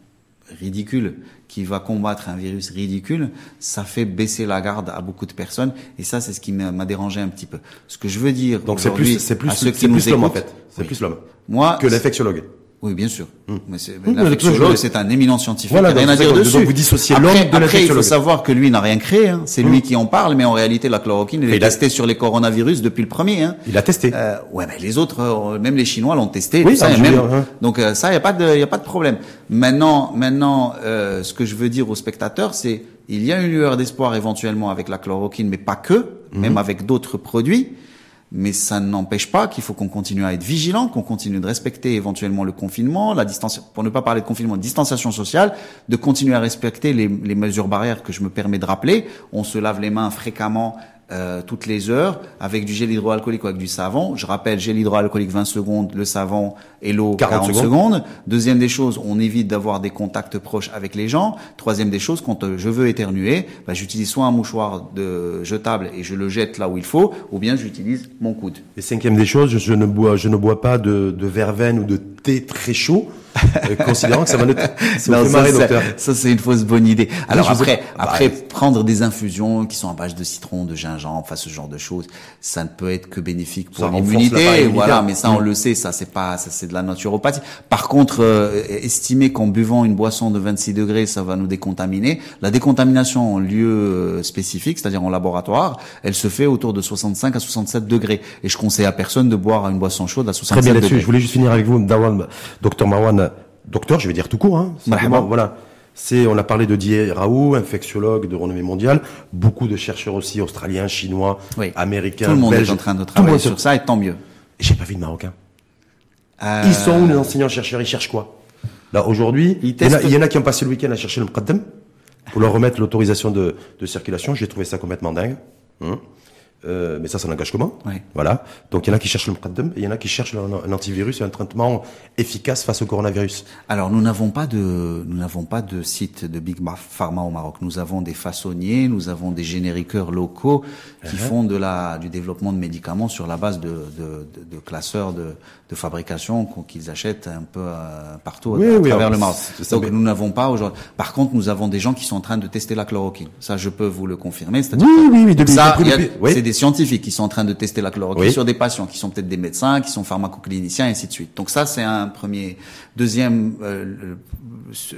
[SPEAKER 2] ridicule qui va combattre un virus ridicule, ça fait baisser la garde à beaucoup de personnes et ça c'est ce qui m'a dérangé un petit peu. Ce que je veux dire
[SPEAKER 1] Donc c'est plus, c'est plus, c'est plus l'homme en fait. C'est
[SPEAKER 2] Oui.
[SPEAKER 1] plus l'homme
[SPEAKER 2] moi
[SPEAKER 1] que l'infectiologue.
[SPEAKER 2] Oui, bien sûr. Mais c'est,
[SPEAKER 1] mais je-
[SPEAKER 2] c'est un éminent scientifique.
[SPEAKER 1] Voilà,
[SPEAKER 2] il a rien à dire dessus.
[SPEAKER 1] vous dissociez l'homme de
[SPEAKER 2] il faut savoir que lui n'a rien créé. Hein. C'est lui qui en parle, mais en réalité, la chloroquine, elle est
[SPEAKER 1] il a-
[SPEAKER 2] testée sur les coronavirus depuis le premier. Hein.
[SPEAKER 1] Il a testé.
[SPEAKER 2] Euh, ouais, mais les autres, euh, même les Chinois l'ont testé.
[SPEAKER 1] Oui,
[SPEAKER 2] tout ça, même,
[SPEAKER 1] hein.
[SPEAKER 2] Donc euh, ça, il y a pas de, y a pas de problème. Maintenant, maintenant, euh, ce que je veux dire aux spectateurs, c'est il y a une lueur d'espoir éventuellement avec la chloroquine, mais pas que,
[SPEAKER 1] Mhm.
[SPEAKER 2] même avec d'autres produits. Mais ça n'empêche pas qu'il faut qu'on continue à être vigilant, qu'on continue de respecter éventuellement le confinement, la distance, pour ne pas parler de confinement, de distanciation sociale, de continuer à respecter les, les mesures barrières que je me permets de rappeler. On se lave les mains fréquemment euh, toutes les heures avec du gel hydroalcoolique ou avec du savon. Je rappelle, gel hydroalcoolique 20 secondes, le savon et l'eau 40, secondes. Deuxième des choses, on évite d'avoir des contacts proches avec les gens. Troisième des choses, quand euh, je veux éternuer, bah, j'utilise soit un mouchoir de jetable et je le jette là où il faut, ou bien j'utilise mon coude.
[SPEAKER 1] Et cinquième des choses, je ne bois, je ne bois pas de, de verveine ou de thé très chaud euh, considérant que ça va nous
[SPEAKER 2] ça, ça, ça c'est une fausse bonne idée. Alors après, après bah, prendre des infusions qui sont à base de citron, de gingembre, enfin ce genre de choses, ça ne peut être que bénéfique pour l'immunité. Voilà, mais ça on mm. le sait, ça c'est pas, ça c'est de la naturopathie. Par contre, euh, estimer qu'en buvant une boisson de 26 degrés, ça va nous décontaminer, la décontamination en lieu euh, spécifique, c'est-à-dire en laboratoire, elle se fait autour de 65 à 67 degrés. Et je conseille à personne de boire une boisson chaude à 67
[SPEAKER 1] Très bien
[SPEAKER 2] degrés.
[SPEAKER 1] Je voulais juste finir avec vous, Dawan, docteur Marwan docteur, je vais dire tout court, hein, voilà. C'est, on a parlé de Didier Raoult, infectiologue de renommée mondiale, beaucoup de chercheurs aussi, australiens, chinois, américains,
[SPEAKER 2] Tout le monde
[SPEAKER 1] belges.
[SPEAKER 2] est en train de travailler sur ça, et tant mieux.
[SPEAKER 1] J'ai pas vu de Marocains. Euh... Ils sont où les enseignants-chercheurs? Ils cherchent quoi? Là, aujourd'hui, il, y en a qui ont passé le week-end à chercher le Mqaddam pour leur remettre l'autorisation de, de circulation. J'ai trouvé ça complètement dingue. Hein euh, mais ça, ça n'engage comment
[SPEAKER 2] oui.
[SPEAKER 1] Voilà. Donc il y en a qui cherchent le Mqaddam et il y en a qui cherchent un, antivirus et un traitement efficace face au coronavirus.
[SPEAKER 2] Alors nous n'avons pas de nous n'avons pas de site de Big Pharma au Maroc. Nous avons des façonniers, nous avons des génériqueurs locaux qui uh -huh. font de la du développement de médicaments sur la base de de, de, de classeurs de, de fabrication qu'ils achètent un peu euh, partout
[SPEAKER 1] oui,
[SPEAKER 2] à,
[SPEAKER 1] oui,
[SPEAKER 2] travers
[SPEAKER 1] alors,
[SPEAKER 2] le Maroc. Donc nous n'avons pas aujourd'hui. Par contre, nous avons des gens qui sont en train de tester la chloroquine. Ça, je peux vous le confirmer.
[SPEAKER 1] Oui, oui, oui. Depuis,
[SPEAKER 2] ça,
[SPEAKER 1] depuis,
[SPEAKER 2] oui. Des scientifiques qui sont en train de tester la chloroquine oui. sur des patients qui sont peut-être des médecins, qui sont pharmacocliniciens, et ainsi de suite. Donc ça, c'est un premier. Deuxième euh,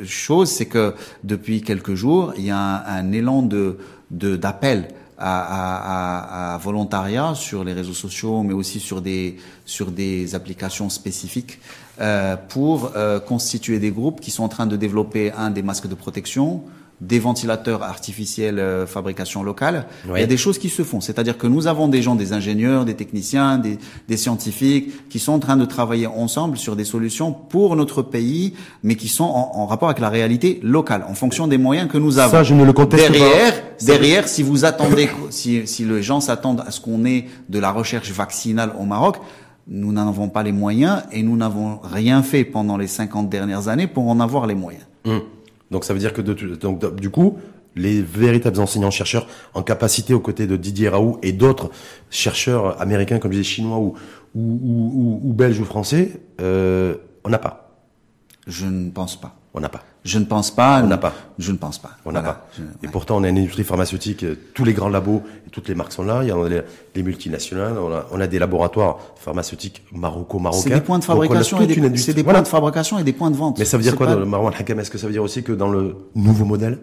[SPEAKER 2] chose, c'est que depuis quelques jours, il y a un, un élan de d'appel à, à, à, volontariat sur les réseaux sociaux, mais aussi sur des sur des applications spécifiques euh, pour euh, constituer des groupes qui sont en train de développer un des masques de protection, des ventilateurs artificiels euh, fabrication locale. Oui. Il y a des choses qui se font. C'est-à-dire que nous avons des gens, des ingénieurs, des techniciens, des, des, scientifiques qui sont en train de travailler ensemble sur des solutions pour notre pays, mais qui sont en, en rapport avec la réalité locale, en fonction des moyens que nous avons.
[SPEAKER 1] Ça, je ne le conteste
[SPEAKER 2] derrière,
[SPEAKER 1] pas.
[SPEAKER 2] Derrière, si vous attendez, si, si les gens s'attendent à ce qu'on ait de la recherche vaccinale au Maroc, nous n'en avons pas les moyens et nous n'avons rien fait pendant les 50 dernières années pour en avoir les moyens.
[SPEAKER 1] Hum. Donc ça veut dire que de, donc, du coup, les véritables enseignants-chercheurs en capacité aux côtés de Didier Raoult et d'autres chercheurs américains, comme je disais, chinois ou, ou, ou, ou belges ou français, euh, on n'a pas.
[SPEAKER 2] Je ne pense pas.
[SPEAKER 1] On n'a pas.
[SPEAKER 2] Je ne pense pas.
[SPEAKER 1] On n'a pas.
[SPEAKER 2] Je ne pense pas.
[SPEAKER 1] On n'a pas. Je, et pourtant, on a une industrie pharmaceutique. euh, Tous les grands labos et toutes les marques sont là. Il y a les, les multinationales. On a, on a, des laboratoires pharmaceutiques maroco-marocains.
[SPEAKER 2] C'est des points de fabrication et des, c'est des voilà. points de fabrication et des points de vente.
[SPEAKER 1] Mais ça veut dire quoi, pas... dans le Marwan Hakam Est-ce que ça veut dire aussi que dans le nouveau modèle,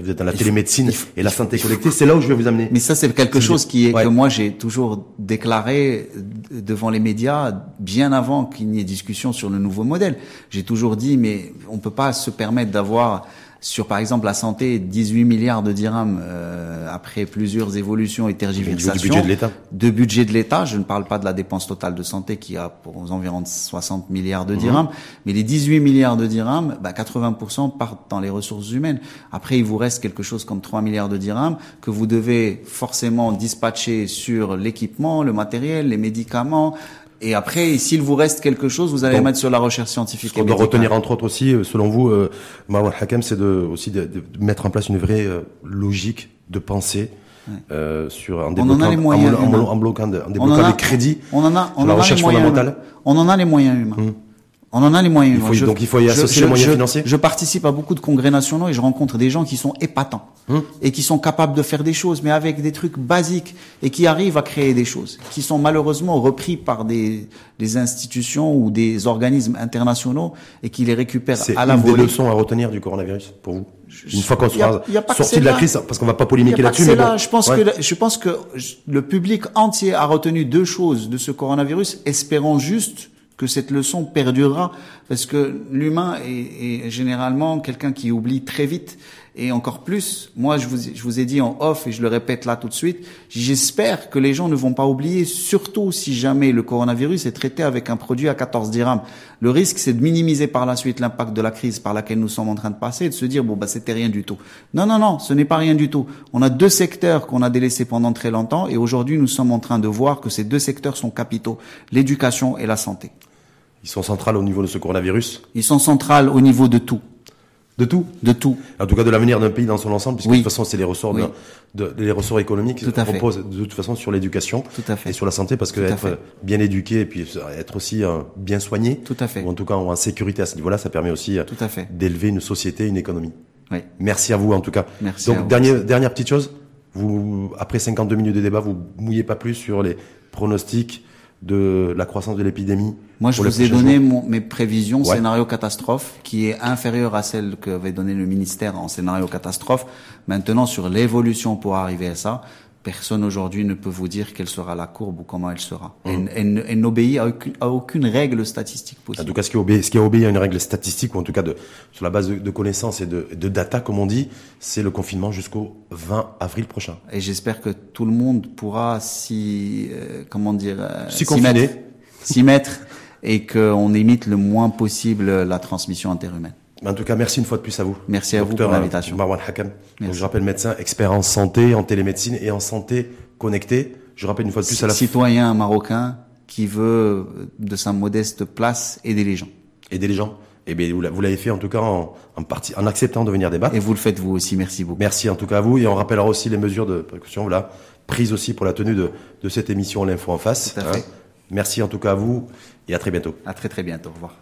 [SPEAKER 1] vous êtes dans la télémédecine faut, et la santé collectée, c'est là où je vais vous amener.
[SPEAKER 2] Mais ça, c'est quelque chose qui est ouais. que moi j'ai toujours déclaré devant les médias bien avant qu'il n'y ait discussion sur le nouveau modèle. J'ai toujours dit, mais on peut pas se permettre d'avoir sur par exemple la santé 18 milliards de dirhams euh, après plusieurs évolutions et tergiversations
[SPEAKER 1] du budget de l'État.
[SPEAKER 2] De budget de l'État, je ne parle pas de la dépense totale de santé qui a pour environ 60 milliards de dirhams, mmh. mais les 18 milliards de dirhams, bah 80% partent dans les ressources humaines. Après, il vous reste quelque chose comme 3 milliards de dirhams que vous devez forcément dispatcher sur l'équipement, le matériel, les médicaments, et après, s'il vous reste quelque chose, vous allez Donc, mettre sur la recherche scientifique.
[SPEAKER 1] Ce qu'on doit retenir entre autres aussi, euh, selon vous, euh, Marwan Hakam, c'est de, aussi de, de, mettre en place une vraie euh, logique de pensée. Ouais. Euh, sur en
[SPEAKER 2] on en a les moyens
[SPEAKER 1] en, en, en bloquant, en débloquant des crédits
[SPEAKER 2] on en a, on
[SPEAKER 1] recherche fondamentale.
[SPEAKER 2] On en a les moyens humains. Hum. On en a les moyens.
[SPEAKER 1] Il faut, je, donc il faut y associer je, les moyens
[SPEAKER 2] je,
[SPEAKER 1] financiers.
[SPEAKER 2] Je participe à beaucoup de congrès nationaux et je rencontre des gens qui sont épatants hum. et qui sont capables de faire des choses, mais avec des trucs basiques et qui arrivent à créer des choses, qui sont malheureusement repris par des, des institutions ou des organismes internationaux et qui les récupèrent à la
[SPEAKER 1] volée.
[SPEAKER 2] C'est
[SPEAKER 1] des leçons à retenir du coronavirus pour vous. Une fois qu'on sera sorti de la crise, parce qu'on va pas polémiquer là-dessus.
[SPEAKER 2] Mais bon, je pense ouais. que je pense que le public entier a retenu deux choses de ce coronavirus, espérons juste que cette leçon perdurera parce que l'humain est, généralement quelqu'un qui oublie très vite Et encore plus, moi je vous, je vous ai dit en off et je le répète là tout de suite, j'espère que les gens ne vont pas oublier, surtout si jamais le coronavirus est traité avec un produit à 14 dirhams. Le risque c'est de minimiser par la suite l'impact de la crise par laquelle nous sommes en train de passer et de se dire bon bah c'était rien du tout. Non non non, ce n'est pas rien du tout. On a deux secteurs qu'on a délaissés pendant très longtemps et aujourd'hui nous sommes en train de voir que ces deux secteurs sont capitaux, l'éducation et la santé.
[SPEAKER 1] Ils sont centrales au niveau de ce coronavirus?
[SPEAKER 2] Ils sont centrales au niveau de tout.
[SPEAKER 1] De tout
[SPEAKER 2] De tout.
[SPEAKER 1] En tout cas, de l'avenir d'un pays dans son ensemble, puisque de toute façon, c'est les ressorts, de, les ressorts économiques qui reposent de toute façon sur l'éducation et sur la santé, parce que être bien éduqué et puis être aussi euh, bien soigné,
[SPEAKER 2] tout à fait.
[SPEAKER 1] ou en tout cas en sécurité à ce niveau-là, ça permet aussi
[SPEAKER 2] euh, tout à fait.
[SPEAKER 1] d'élever une société, une économie.
[SPEAKER 2] Oui.
[SPEAKER 1] Merci à vous en tout cas.
[SPEAKER 2] Merci.
[SPEAKER 1] Donc dernière dernière petite chose, vous après 52 minutes de débat, vous mouillez pas plus sur les pronostics de la croissance de l'épidémie
[SPEAKER 2] Moi, je vous ai donné mon, mes prévisions scénario catastrophe, qui est inférieure à celle qu'avait donné le ministère en scénario catastrophe. Maintenant, sur l'évolution pour arriver à ça, Personne aujourd'hui ne peut vous dire quelle sera la courbe ou comment elle sera. Mmh. Elle, n'obéit à aucune, à aucune, règle statistique possible.
[SPEAKER 1] En tout cas, ce qui, obéit, ce qui a obéi à une règle statistique, ou en tout cas de, sur la base de, connaissances et de, de, data, comme on dit, c'est le confinement jusqu'au 20 avril prochain.
[SPEAKER 2] Et j'espère que tout le monde pourra s'y, euh, comment dire, euh,
[SPEAKER 1] s'y mettre,
[SPEAKER 2] s'y mettre et qu'on évite le moins possible la transmission interhumaine.
[SPEAKER 1] En tout cas, merci une fois de plus à vous.
[SPEAKER 2] Merci à vous pour l'invitation.
[SPEAKER 1] Marwan Hakam. Donc, je rappelle médecin, expert en santé, en télémédecine et en santé connectée. Je rappelle une fois de plus à la
[SPEAKER 2] citoyen marocain qui veut de sa modeste place aider les gens.
[SPEAKER 1] Aider les gens. Eh bien, vous l'avez fait en tout cas en, en, partie, en acceptant de venir débattre.
[SPEAKER 2] Et vous le faites vous aussi. Merci beaucoup.
[SPEAKER 1] Merci en tout cas à vous et on rappellera aussi les mesures de précaution, voilà, prises aussi pour la tenue de, de cette émission L'info en face.
[SPEAKER 2] Tout à fait. Hein.
[SPEAKER 1] Merci en tout cas à vous et à très bientôt.
[SPEAKER 2] À très très bientôt. Au revoir.